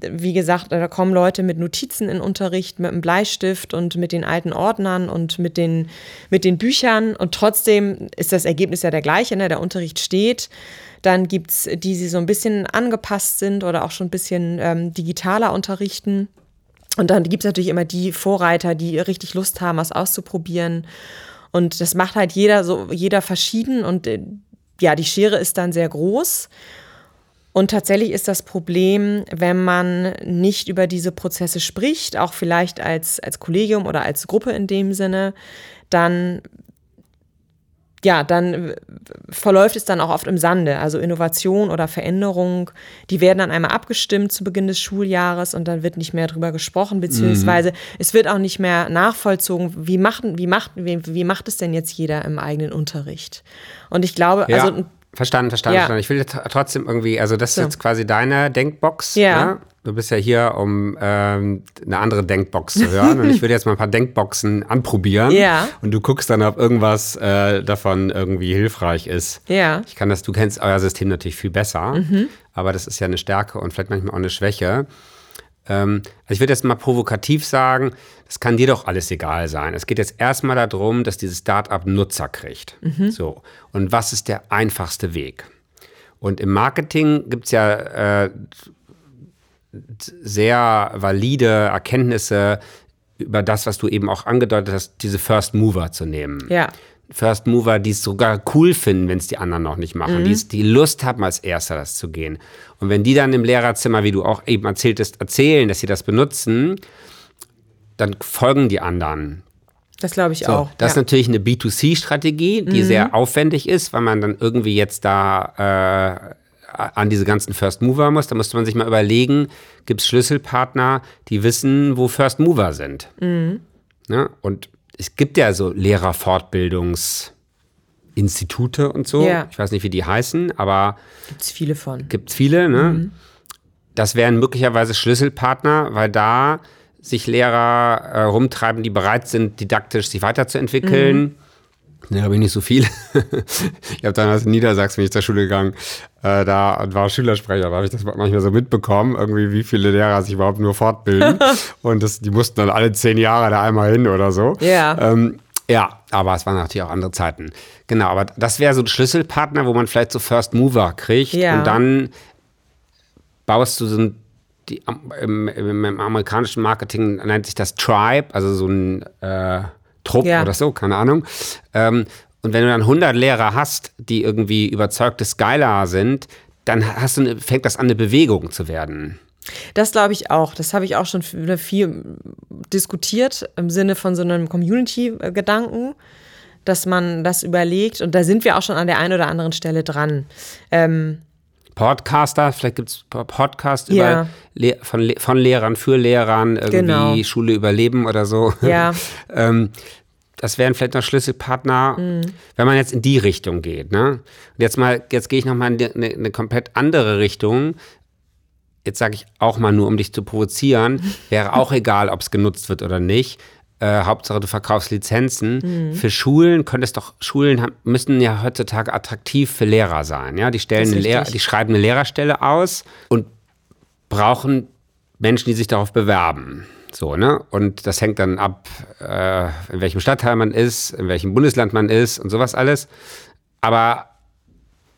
S1: wie gesagt, da kommen Leute mit Notizen in Unterricht, mit einem Bleistift und mit den alten Ordnern und mit den, mit den Büchern. Und trotzdem ist das Ergebnis ja der gleiche. Ne? Der Unterricht steht. Dann gibt es die, die so ein bisschen angepasst sind oder auch schon ein bisschen ähm, digitaler unterrichten. Und dann gibt es natürlich immer die Vorreiter, die richtig Lust haben, was auszuprobieren. Und das macht halt jeder so, jeder verschieden. Und äh, ja, die Schere ist dann sehr groß. Und tatsächlich ist das Problem, wenn man nicht über diese Prozesse spricht, auch vielleicht als, als Kollegium oder als Gruppe in dem Sinne, dann, ja, dann verläuft es dann auch oft im Sande. Also Innovation oder Veränderung, die werden dann einmal abgestimmt zu Beginn des Schuljahres und dann wird nicht mehr drüber gesprochen, beziehungsweise es wird auch nicht mehr nachvollzogen, wie macht, wie, macht, wie, wie macht es denn jetzt jeder im eigenen Unterricht? Und ich glaube,
S3: Ja,
S1: also
S3: verstanden, verstanden,
S1: Ja.
S3: verstanden. Ich will jetzt trotzdem irgendwie, also das ist
S1: So.
S3: jetzt quasi deine Denkbox.
S1: Ja.
S3: Ne? Du bist ja hier, um ähm, eine andere Denkbox zu hören. und ich würde jetzt mal ein paar Denkboxen anprobieren.
S1: Ja.
S3: Und du guckst dann, ob irgendwas äh, davon irgendwie hilfreich ist.
S1: Ja.
S3: Ich kann das, du kennst euer System natürlich viel besser, aber das ist ja eine Stärke und vielleicht manchmal auch eine Schwäche. Ähm, also ich würde jetzt mal provokativ sagen, das kann dir doch alles egal sein. Es geht jetzt erstmal darum, dass dieses Startup Nutzer kriegt. So. Und was ist der einfachste Weg? Und im Marketing gibt es ja äh, sehr valide Erkenntnisse über das, was du eben auch angedeutet hast, diese First Mover zu nehmen.
S1: Ja.
S3: First Mover, die es sogar cool finden, wenn es die anderen noch nicht machen, die, es- die Lust haben, als Erster das zu gehen. Und wenn die dann im Lehrerzimmer, wie du auch eben erzähltest, erzählen, dass sie das benutzen, dann folgen die anderen.
S1: Das glaube ich
S3: So,
S1: auch.
S3: das ist
S1: ja.
S3: natürlich eine B2C-Strategie, die sehr aufwendig ist, weil man dann irgendwie jetzt da äh, an diese ganzen First Mover muss. Da müsste man sich mal überlegen, gibt es Schlüsselpartner, die wissen, wo First Mover sind. Ne? Und es gibt ja so Lehrerfortbildungsinstitute und so.
S1: Ja.
S3: Ich weiß nicht, wie die heißen, aber
S1: Gibt es viele von.
S3: gibt es viele. Ne? Das wären möglicherweise Schlüsselpartner, weil da sich Lehrer äh, rumtreiben, die bereit sind, didaktisch sich weiterzuentwickeln. Ne, habe ich nicht so viel. ich habe damals in Niedersachsen, bin ich zur Schule gegangen, äh, da war Schülersprecher, da habe ich das manchmal so mitbekommen, irgendwie wie viele Lehrer sich überhaupt nur fortbilden. Und das, die mussten dann alle zehn Jahre da einmal hin oder so.
S1: Ja.
S3: Ähm, ja, aber es waren natürlich auch andere Zeiten. Genau, aber das wäre so ein Schlüsselpartner, wo man vielleicht so First Mover kriegt
S1: Ja.
S3: und dann baust du so ein, die, im, im, im amerikanischen Marketing nennt sich das Tribe, also so ein äh, Trupp
S1: Ja.
S3: oder so, keine Ahnung. Ähm, und wenn du dann 100 Lehrer hast, die irgendwie überzeugte Skylar sind, dann hast du eine, fängt das an, eine Bewegung zu werden.
S1: Das glaube ich auch. Das habe ich auch schon viel diskutiert im Sinne von so einem Community-Gedanken, dass man das überlegt. Und da sind wir auch schon an der einen oder anderen Stelle dran. Ähm,
S3: Podcaster, vielleicht gibt es Podcasts ja. von, von Lehrern für Lehrern, irgendwie genau. Schule überleben oder so.
S1: Ja.
S3: ähm, das wären vielleicht noch Schlüsselpartner, mhm. wenn man jetzt in die Richtung geht. Ne? Und jetzt mal, jetzt gehe ich nochmal in eine, eine komplett andere Richtung. Jetzt sage ich auch mal nur, um dich zu provozieren, wäre auch egal, ob es genutzt wird oder nicht. Äh, Hauptsache du verkaufst Lizenzen. Mhm. Für Schulen könntest doch, Schulen haben, müssen ja heutzutage attraktiv für Lehrer sein. Ja? Die, stellen eine Lehr die schreiben eine Lehrerstelle aus und brauchen Menschen, die sich darauf bewerben. So, ne? Und das hängt dann ab, äh, in welchem Stadtteil man ist, in welchem Bundesland man ist und sowas alles. Aber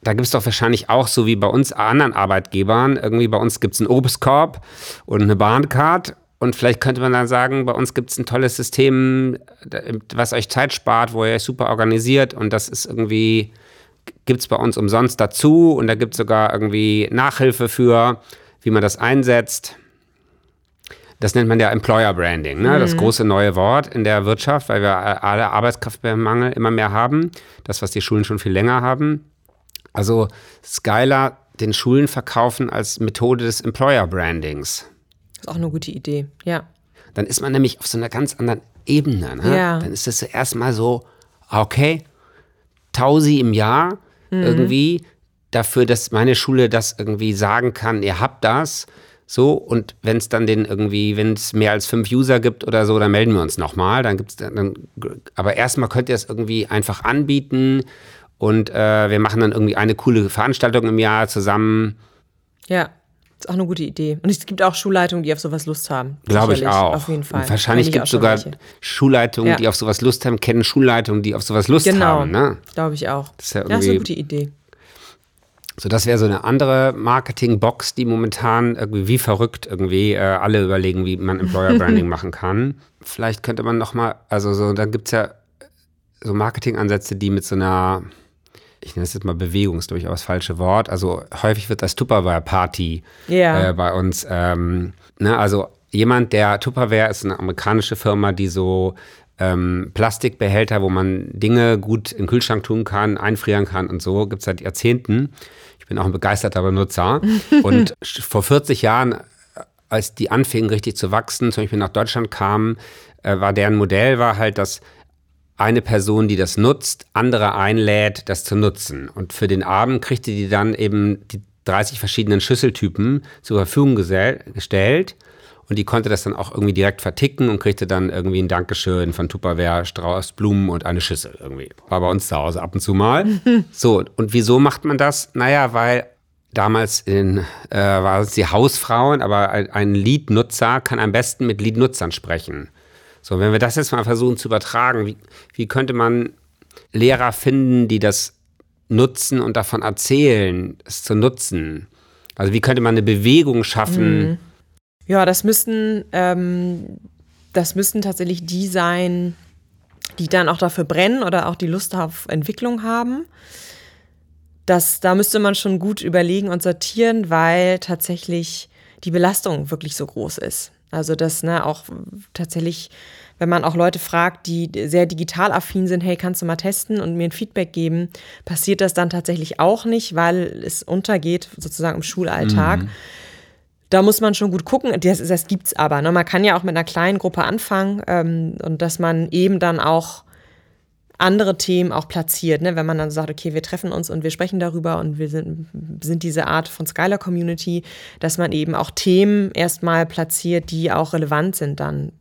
S3: da gibt es doch wahrscheinlich auch, so wie bei uns anderen Arbeitgebern, irgendwie bei uns gibt es einen Obstkorb und eine Bahncard und vielleicht könnte man dann sagen, bei uns gibt es ein tolles System, was euch Zeit spart, wo ihr euch super organisiert und das ist irgendwie, gibt es bei uns umsonst dazu und da gibt es sogar irgendwie Nachhilfe für, wie man das einsetzt. Das nennt man ja Employer Branding, ne? Mhm. das große neue Wort in der Wirtschaft, weil wir alle Arbeitskraftmangel immer mehr haben, das, was die Schulen schon viel länger haben. Also Skylar den Schulen verkaufen als Methode des Employer Brandings.
S1: Das ist auch eine gute Idee, ja.
S3: Dann ist man nämlich auf so einer ganz anderen Ebene. Ne?
S1: Ja.
S3: Dann ist das erstmal so, okay, Tausi im Jahr mhm. irgendwie dafür, dass meine Schule das irgendwie sagen kann, ihr habt das. So, und wenn es dann den irgendwie, wenn es mehr als fünf User gibt oder so, dann melden wir uns nochmal. Dann gibt's dann, aber erstmal könnt ihr es irgendwie einfach anbieten und äh, wir machen dann irgendwie eine coole Veranstaltung im Jahr zusammen.
S1: Ja. Das ist auch eine gute Idee. Und es gibt auch Schulleitungen, die auf sowas Lust haben.
S3: Glaube ich auch.
S1: Auf jeden Fall.
S3: Und wahrscheinlich gibt es sogar welche. Schulleitungen, ja. die auf sowas Lust haben, kennen Schulleitungen, die auf sowas Lust
S1: genau.
S3: haben. Ne?
S1: Glaube ich auch.
S3: Das ist ja,
S1: irgendwie, ja, ist eine gute Idee.
S3: So, das wäre so eine andere Marketing-Box, die momentan irgendwie wie verrückt irgendwie äh, alle überlegen, wie man Employer Branding machen kann. Vielleicht könnte man noch mal, also so, dann gibt es ja so Marketing-Ansätze, die mit so einer ich nenne es jetzt mal Bewegung, ist durchaus das falsche Wort. Also häufig wird das Tupperware-Party
S1: yeah.
S3: äh, bei uns. Ähm, ne, also jemand, der Tupperware ist eine amerikanische Firma, die so ähm, Plastikbehälter, wo man Dinge gut in den Kühlschrank tun kann, einfrieren kann und so, gibt es seit Jahrzehnten. Ich bin auch ein begeisterter Benutzer. und vor 40 Jahren, als die anfingen richtig zu wachsen, zum Beispiel nach Deutschland kamen, äh, war deren Modell war halt, dass eine Person, die das nutzt, andere einlädt, das zu nutzen. Und für den Abend kriegte die dann eben die 30 verschiedenen Schüsseltypen zur Verfügung gestellt. Und die konnte das dann auch irgendwie direkt verticken und kriegte dann irgendwie ein Dankeschön von Tupperware, Strauß, Blumen und eine Schüssel irgendwie. War bei uns zu Hause ab und zu mal. so, und wieso macht man das? Naja, weil damals in, äh, waren es die Hausfrauen, aber ein, ein Lead-Nutzer kann am besten mit Lead-Nutzern sprechen. So, wenn wir das jetzt mal versuchen zu übertragen, wie, wie könnte man Lehrer finden, die das nutzen und davon erzählen, es zu nutzen? Also wie könnte man eine Bewegung schaffen? Mhm.
S1: Ja, das müssten, ähm, das müssten tatsächlich die sein, die dann auch dafür brennen oder auch die Lust auf Entwicklung haben. Das, da müsste man schon gut überlegen und sortieren, weil tatsächlich die Belastung wirklich so groß ist. Also das ne, auch tatsächlich, wenn man auch Leute fragt, die sehr digital affin sind, hey, kannst du mal testen und mir ein Feedback geben, passiert das dann tatsächlich auch nicht, weil es untergeht sozusagen im Schulalltag. Mhm. Da muss man schon gut gucken. Das, das es aber. Ne? Man kann ja auch mit einer kleinen Gruppe anfangen ähm, und dass man eben dann auch andere Themen auch platziert, ne? wenn man dann sagt, okay, wir treffen uns und wir sprechen darüber und wir sind, sind diese Art von Skylar Community, dass man eben auch Themen erstmal platziert, die auch relevant sind dann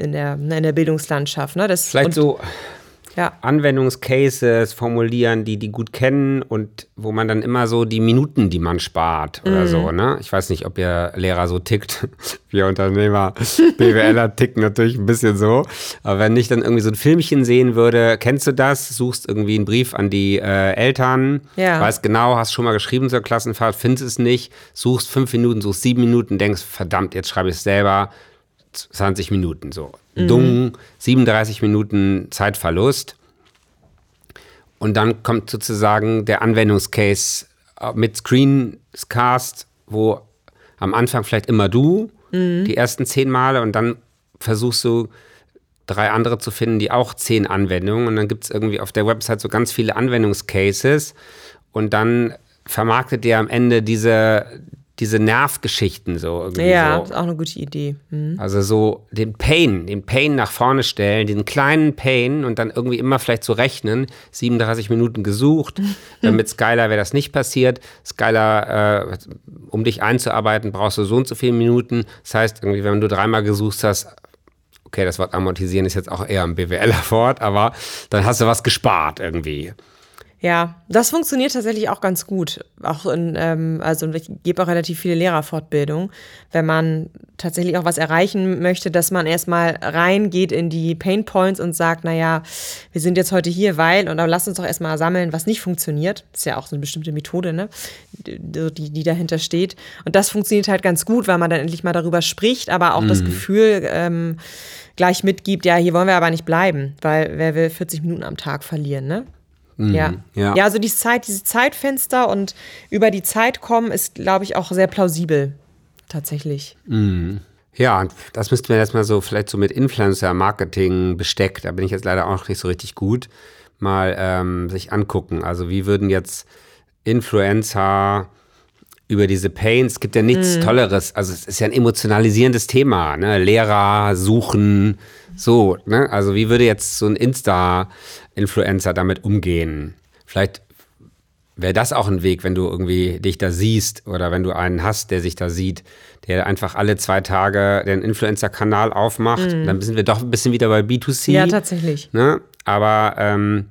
S1: in der, in der Bildungslandschaft. Ne? Das,
S3: Vielleicht so ja. Anwendungscases formulieren, die die gut kennen und wo man dann immer so die Minuten, die man spart oder mm. so, ne? Ich weiß nicht, ob ihr Lehrer so tickt. Wir Unternehmer, BWLer ticken natürlich ein bisschen so. Aber wenn ich dann irgendwie so ein Filmchen sehen würde, kennst du das? Suchst irgendwie einen Brief an die äh, Eltern,
S1: ja.
S3: weißt genau, hast schon mal geschrieben zur Klassenfahrt, findest es nicht, suchst fünf Minuten, suchst sieben Minuten, denkst, verdammt, jetzt schreibe ich es selber 20 Minuten so. Mhm. Dung, 37 Minuten Zeitverlust. Und dann kommt sozusagen der Anwendungscase äh, mit Screencast, wo am Anfang vielleicht immer du, mhm. die ersten zehn Male und dann versuchst du drei andere zu finden, die auch zehn Anwendungen und dann gibt es irgendwie auf der Website so ganz viele Anwendungscases und dann vermarktet ihr am Ende diese, diese Nervgeschichten so irgendwie.
S1: Ja,
S3: so.
S1: ist auch eine gute Idee. Mhm.
S3: Also so den Pain, den Pain nach vorne stellen, den kleinen Pain und dann irgendwie immer vielleicht so rechnen. 37 Minuten gesucht, äh, mit Skylar wäre das nicht passiert. Skylar, äh, um dich einzuarbeiten, brauchst du so und so viele Minuten. Das heißt, irgendwie, wenn du dreimal gesucht hast, okay, das Wort amortisieren ist jetzt auch eher ein BWLer-Wort, aber dann hast du was gespart irgendwie.
S1: Ja, das funktioniert tatsächlich auch ganz gut. Auch in, ähm, also ich gebe auch relativ viele Lehrerfortbildungen, wenn man tatsächlich auch was erreichen möchte, dass man erstmal reingeht in die Pain Points und sagt, naja, wir sind jetzt heute hier, weil, und dann lass uns doch erstmal sammeln, was nicht funktioniert. Das ist ja auch so eine bestimmte Methode, ne? Die, die dahinter steht. Und das funktioniert halt ganz gut, weil man dann endlich mal darüber spricht, aber auch mhm. das Gefühl ähm, gleich mitgibt, ja, hier wollen wir aber nicht bleiben, weil wer will 40 Minuten am Tag verlieren, ne?
S3: Mhm.
S1: Ja. ja. Ja, also die Zeit, diese Zeitfenster und über die Zeit kommen ist, glaube ich, auch sehr plausibel. Tatsächlich.
S3: Mhm. Ja, das müssten wir jetzt mal so vielleicht so mit Influencer-Marketing besteckt, da bin ich jetzt leider auch nicht so richtig gut, mal ähm, sich angucken. Also wie würden jetzt Influencer über diese Pains, es gibt ja nichts mm. Tolleres, also es ist ja ein emotionalisierendes Thema, ne? Lehrer suchen, so, ne? Also wie würde jetzt so ein Insta-Influencer damit umgehen? Vielleicht wäre das auch ein Weg, wenn du irgendwie dich da siehst oder wenn du einen hast, der sich da sieht, der einfach alle zwei Tage den Influencer-Kanal aufmacht. Mm. Dann sind wir doch ein bisschen wieder bei B2C.
S1: Ja, tatsächlich.
S3: Ne? Aber ähm,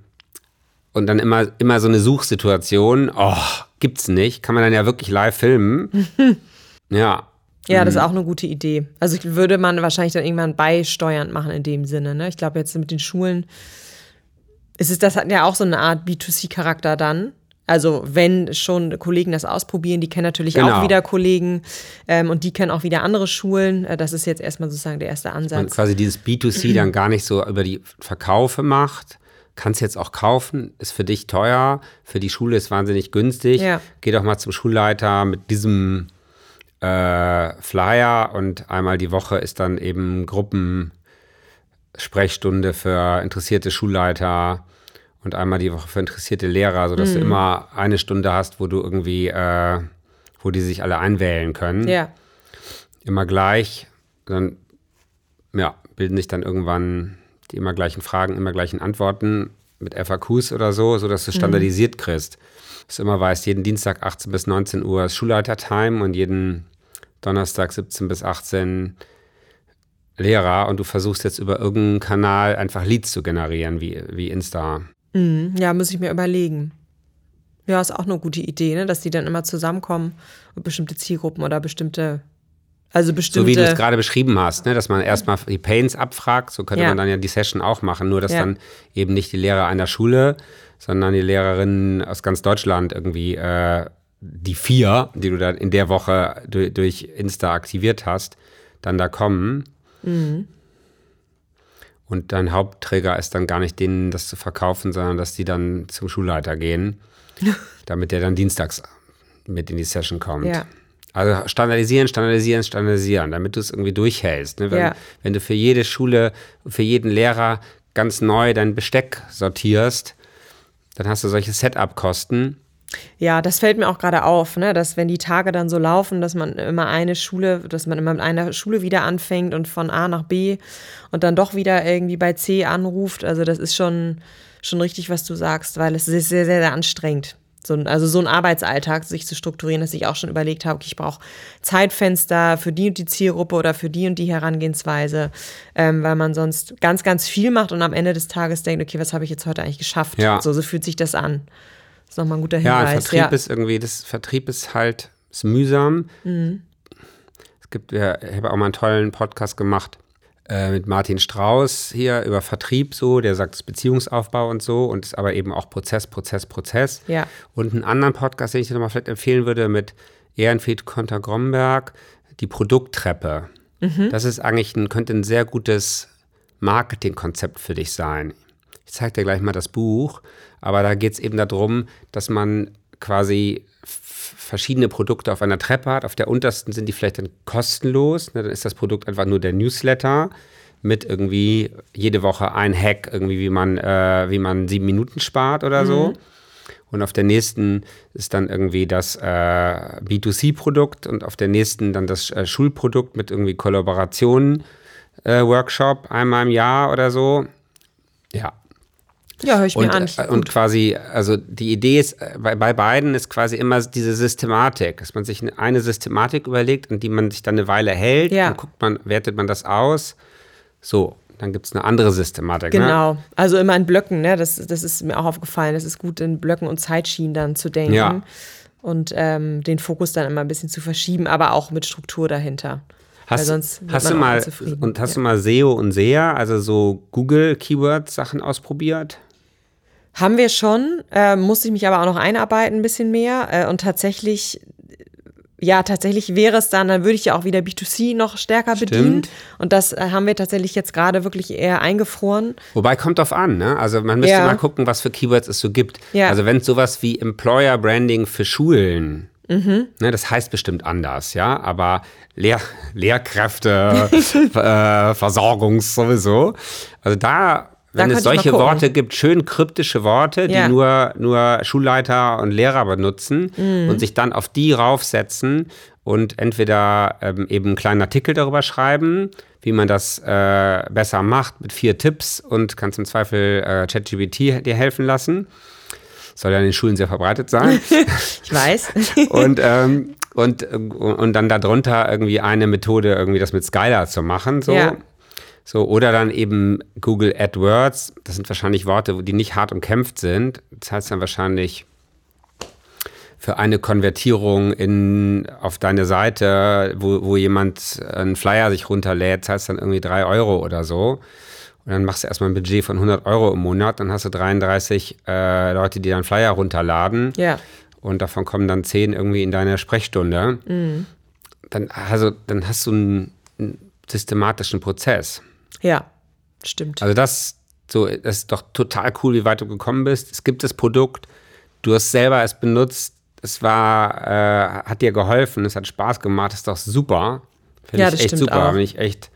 S3: und dann immer, immer so eine Suchsituation, oh, gibt's nicht, kann man dann ja wirklich live filmen. ja.
S1: Ja, das ist mhm. auch eine gute Idee. Also würde man wahrscheinlich dann irgendwann beisteuernd machen in dem Sinne. Ne? Ich glaube, jetzt mit den Schulen ist es, das hat ja auch so eine Art B2C-Charakter dann. Also wenn schon Kollegen das ausprobieren, die kennen natürlich genau. auch wieder Kollegen ähm, und die kennen auch wieder andere Schulen. Äh, das ist jetzt erstmal sozusagen der erste Ansatz. Und
S3: quasi dieses B2C dann gar nicht so über die Verkaufe macht, kannst jetzt auch kaufen, ist für dich teuer, für die Schule ist wahnsinnig günstig. Ja. Geh doch mal zum Schulleiter mit diesem äh, Flyer und einmal die Woche ist dann eben Gruppensprechstunde für interessierte Schulleiter und einmal die Woche für interessierte Lehrer, sodass mhm. du immer eine Stunde hast, wo du irgendwie, äh, wo die sich alle einwählen können.
S1: Ja.
S3: Immer gleich. Dann ja, bilden sich dann irgendwann die immer gleichen Fragen, immer gleichen Antworten mit FAQs oder so, sodass du mhm. standardisiert mhm. kriegst. Dass du immer weißt, jeden Dienstag 18 bis 19 Uhr ist Schulleiter-Time und jeden Donnerstag 17 bis 18 Lehrer und du versuchst jetzt über irgendeinen Kanal einfach Leads zu generieren, wie, wie Insta.
S1: Mhm. Ja, muss ich mir überlegen. Ja, ist auch eine gute Idee, ne? dass die dann immer zusammenkommen und bestimmte Zielgruppen oder bestimmte also bestimmte.
S3: So wie du es gerade beschrieben hast, ne? dass man erstmal die Pains abfragt, so könnte ja. man dann ja die Session auch machen, nur dass ja. dann eben nicht die Lehrer einer Schule, sondern die Lehrerinnen aus ganz Deutschland irgendwie äh, die vier, die du dann in der Woche durch, durch Insta aktiviert hast, dann da kommen. Mhm. Und dein Hauptträger ist dann gar nicht denen, das zu verkaufen, sondern dass die dann zum Schulleiter gehen, damit der dann dienstags mit in die Session kommt. Ja. Also standardisieren, standardisieren, standardisieren, damit du es irgendwie durchhältst. Ne? Wenn, ja. wenn du für jede Schule, für jeden Lehrer ganz neu dein Besteck sortierst, dann hast du solche Setup-Kosten.
S1: Ja, das fällt mir auch gerade auf, ne? dass wenn die Tage dann so laufen, dass man immer eine Schule, dass man immer mit einer Schule wieder anfängt und von A nach B und dann doch wieder irgendwie bei C anruft. Also das ist schon, schon richtig, was du sagst, weil es ist sehr, sehr, sehr anstrengend. So ein, also so ein Arbeitsalltag sich zu strukturieren, dass ich auch schon überlegt habe, okay, ich brauche Zeitfenster für die und die Zielgruppe oder für die und die Herangehensweise, ähm, weil man sonst ganz, ganz viel macht und am Ende des Tages denkt, okay, was habe ich jetzt heute eigentlich geschafft?
S3: Ja.
S1: So, so fühlt sich das an. Das ist nochmal ein guter Hinweis.
S3: Ja, Vertrieb ja. ist irgendwie, das Vertrieb ist halt ist mühsam. Mhm. Es gibt, ich habe auch mal einen tollen Podcast gemacht äh, mit Martin Strauß hier über Vertrieb so, der sagt Beziehungsaufbau und so und ist aber eben auch Prozess, Prozess, Prozess.
S1: Ja.
S3: Und einen anderen Podcast, den ich dir nochmal vielleicht empfehlen würde, mit Ehrenfried Konter-Gromberg, die Produkttreppe. Mhm. Das ist eigentlich ein, könnte ein sehr gutes Marketingkonzept für dich sein. Ich zeige dir gleich mal das Buch, aber da geht es eben darum, dass man quasi verschiedene Produkte auf einer Treppe hat. Auf der untersten sind die vielleicht dann kostenlos. Ne? Dann ist das Produkt einfach nur der Newsletter mit irgendwie jede Woche ein Hack, irgendwie wie man, äh, wie man sieben Minuten spart oder so. Mhm. Und auf der nächsten ist dann irgendwie das äh, B2C-Produkt und auf der nächsten dann das äh, Schulprodukt mit irgendwie Kollaborationen, äh, Workshop einmal im Jahr oder so. Ja.
S1: Ja, höre ich
S3: und,
S1: mir an.
S3: Äh, und quasi, also die Idee ist, äh, bei, bei beiden ist quasi immer diese Systematik, dass man sich eine Systematik überlegt, an die man sich dann eine Weile hält. Ja. Dann guckt man, wertet man das aus. So, dann gibt es eine andere Systematik.
S1: Ne? Genau, ne? also immer in Blöcken, ne? das, das ist mir auch aufgefallen. Es ist gut, in Blöcken und Zeitschienen dann zu denken ja. und ähm, den Fokus dann immer ein bisschen zu verschieben, aber auch mit Struktur dahinter.
S3: Hast, hast du mal und hast ja. du mal SEO und SEA, also so Google Keyword Sachen ausprobiert?
S1: Haben wir schon, äh, musste ich mich aber auch noch einarbeiten ein bisschen mehr äh, und tatsächlich ja, tatsächlich wäre es dann, dann würde ich ja auch wieder B2C noch stärker Stimmt. bedienen. Und das äh, haben wir tatsächlich jetzt gerade wirklich eher eingefroren.
S3: Wobei kommt drauf an, ne? Also man müsste ja. mal gucken, was für Keywords es so gibt. Ja. Also wenn es sowas wie Employer Branding für Schulen Mhm. Ne, das heißt bestimmt anders, ja, aber Lehr Lehrkräfte, äh, Versorgungs sowieso. Also da wenn es solche Worte gibt, schön kryptische Worte, die ja. nur, nur Schulleiter und Lehrer benutzen mhm. und sich dann auf die raufsetzen und entweder ähm, eben einen kleinen Artikel darüber schreiben, wie man das äh, besser macht mit vier Tipps und kannst im Zweifel äh, ChatGPT dir helfen lassen. Soll ja in den Schulen sehr verbreitet sein.
S1: ich weiß.
S3: und, ähm, und, und dann darunter irgendwie eine Methode, irgendwie das mit Skylar zu machen. So. Ja. So, oder dann eben Google AdWords. Das sind wahrscheinlich Worte, die nicht hart umkämpft sind. Das heißt dann wahrscheinlich für eine Konvertierung in, auf deine Seite, wo, wo jemand einen Flyer sich runterlädt, zahlst dann irgendwie drei Euro oder so. Und dann machst du erstmal ein Budget von 100 Euro im Monat. Dann hast du 33 äh, Leute, die dann Flyer runterladen.
S1: Ja.
S3: Und davon kommen dann 10 irgendwie in deine Sprechstunde. Mhm. Dann, also, dann hast du einen, einen systematischen Prozess.
S1: Ja, stimmt.
S3: Also das, so, das ist doch total cool, wie weit du gekommen bist. Es gibt das Produkt, du hast selber es benutzt, es war, äh, hat dir geholfen, es hat Spaß gemacht, ist doch super. Finde ja, ich echt super. Finde ich echt,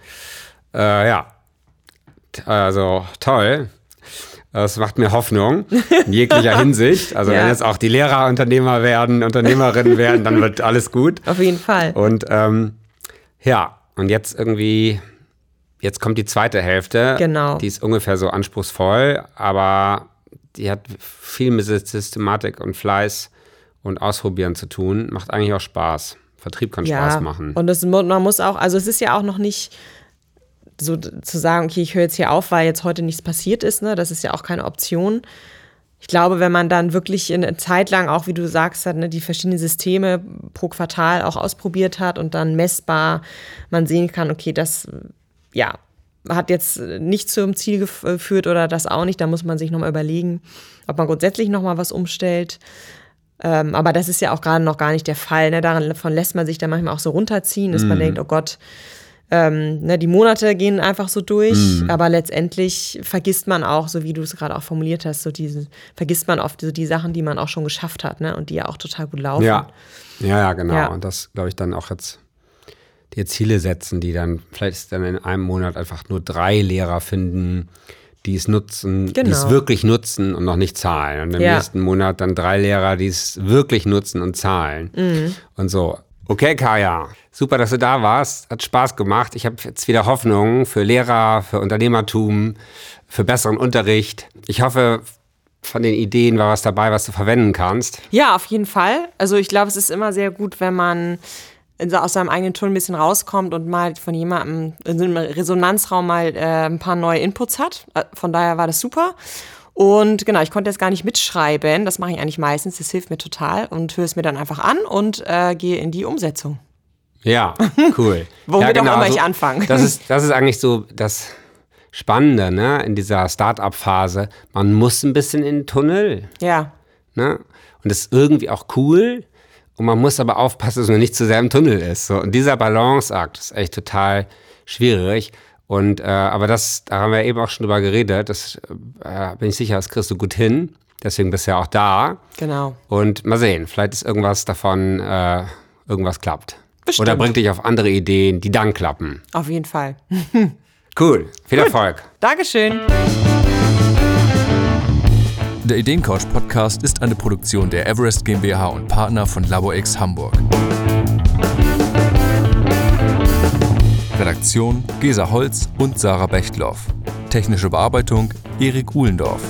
S3: äh, ja, also toll. Das macht mir Hoffnung in jeglicher Hinsicht. Also ja. wenn jetzt auch die Lehrer Unternehmer werden, Unternehmerinnen werden, dann wird alles gut.
S1: Auf jeden Fall.
S3: Und ähm, ja, und jetzt irgendwie Jetzt kommt die zweite Hälfte.
S1: Genau.
S3: Die ist ungefähr so anspruchsvoll, aber die hat viel mit Systematik und Fleiß und Ausprobieren zu tun. Macht eigentlich auch Spaß. Vertrieb kann ja, Spaß machen.
S1: Und das, man muss auch, also es ist ja auch noch nicht so zu sagen, okay, ich höre jetzt hier auf, weil jetzt heute nichts passiert ist. Ne? Das ist ja auch keine Option. Ich glaube, wenn man dann wirklich eine Zeit lang auch, wie du sagst, hat, ne, die verschiedenen Systeme pro Quartal auch ausprobiert hat und dann messbar man sehen kann, okay, das ja, hat jetzt nicht zum Ziel geführt oder das auch nicht. Da muss man sich nochmal überlegen, ob man grundsätzlich nochmal was umstellt. Ähm, aber das ist ja auch gerade noch gar nicht der Fall. Ne? Davon lässt man sich dann manchmal auch so runterziehen, dass mm. man mhm. denkt, oh Gott, ähm, ne, die Monate gehen einfach so durch, mm. aber letztendlich vergisst man auch, so wie du es gerade auch formuliert hast, so diese, vergisst man oft so die Sachen, die man auch schon geschafft hat, ne? Und die ja auch total gut laufen.
S3: Ja, ja, ja genau. Ja. Und das, glaube ich, dann auch jetzt dir Ziele setzen, die dann vielleicht dann in einem Monat einfach nur drei Lehrer finden, die es nutzen, genau. die es genau. wirklich nutzen und noch nicht zahlen. Und im ja. nächsten Monat dann drei Lehrer, die es wirklich nutzen und zahlen. Mhm. Und so. Okay, Kaya, super, dass du da warst. Hat Spaß gemacht. Ich habe jetzt wieder Hoffnung für Lehrer, für Unternehmertum, für besseren Unterricht. Ich hoffe, von den Ideen war was dabei, was du verwenden kannst.
S1: Ja, auf jeden Fall. Also ich glaube, es ist immer sehr gut, wenn man aus seinem eigenen Ton ein bisschen rauskommt und mal von jemandem in einem Resonanzraum mal äh, ein paar neue Inputs hat. Äh, von daher war das super. Und genau, ich konnte jetzt gar nicht mitschreiben. Das mache ich eigentlich meistens. Das hilft mir total und höre es mir dann einfach an und äh, gehe in die Umsetzung.
S3: Ja, cool.
S1: Womit
S3: ja,
S1: genau, auch immer so, ich anfange.
S3: Das ist, das ist eigentlich so das Spannende ne? in dieser Start-up-Phase. Man muss ein bisschen in den Tunnel.
S1: Ja.
S3: Ne? Und das ist irgendwie auch cool. Und man muss aber aufpassen, dass man nicht zu sehr im Tunnel ist. So. Und dieser Balanceakt ist echt total schwierig. Und äh, aber das, da haben wir eben auch schon drüber geredet. Das äh, bin ich sicher, das kriegst du gut hin. Deswegen bist du ja auch da.
S1: Genau.
S3: Und mal sehen, vielleicht ist irgendwas davon, äh, irgendwas klappt.
S1: Bestimmt.
S3: Oder bringt dich auf andere Ideen, die dann klappen.
S1: Auf jeden Fall.
S3: Cool. Viel Erfolg.
S1: Dankeschön.
S2: Der Ideencouch Podcast ist eine Produktion der Everest GmbH und Partner von LaborX Hamburg. Redaktion Gesa Holz und Sarah Bechtloff. Technische Bearbeitung Erik Uhlendorf.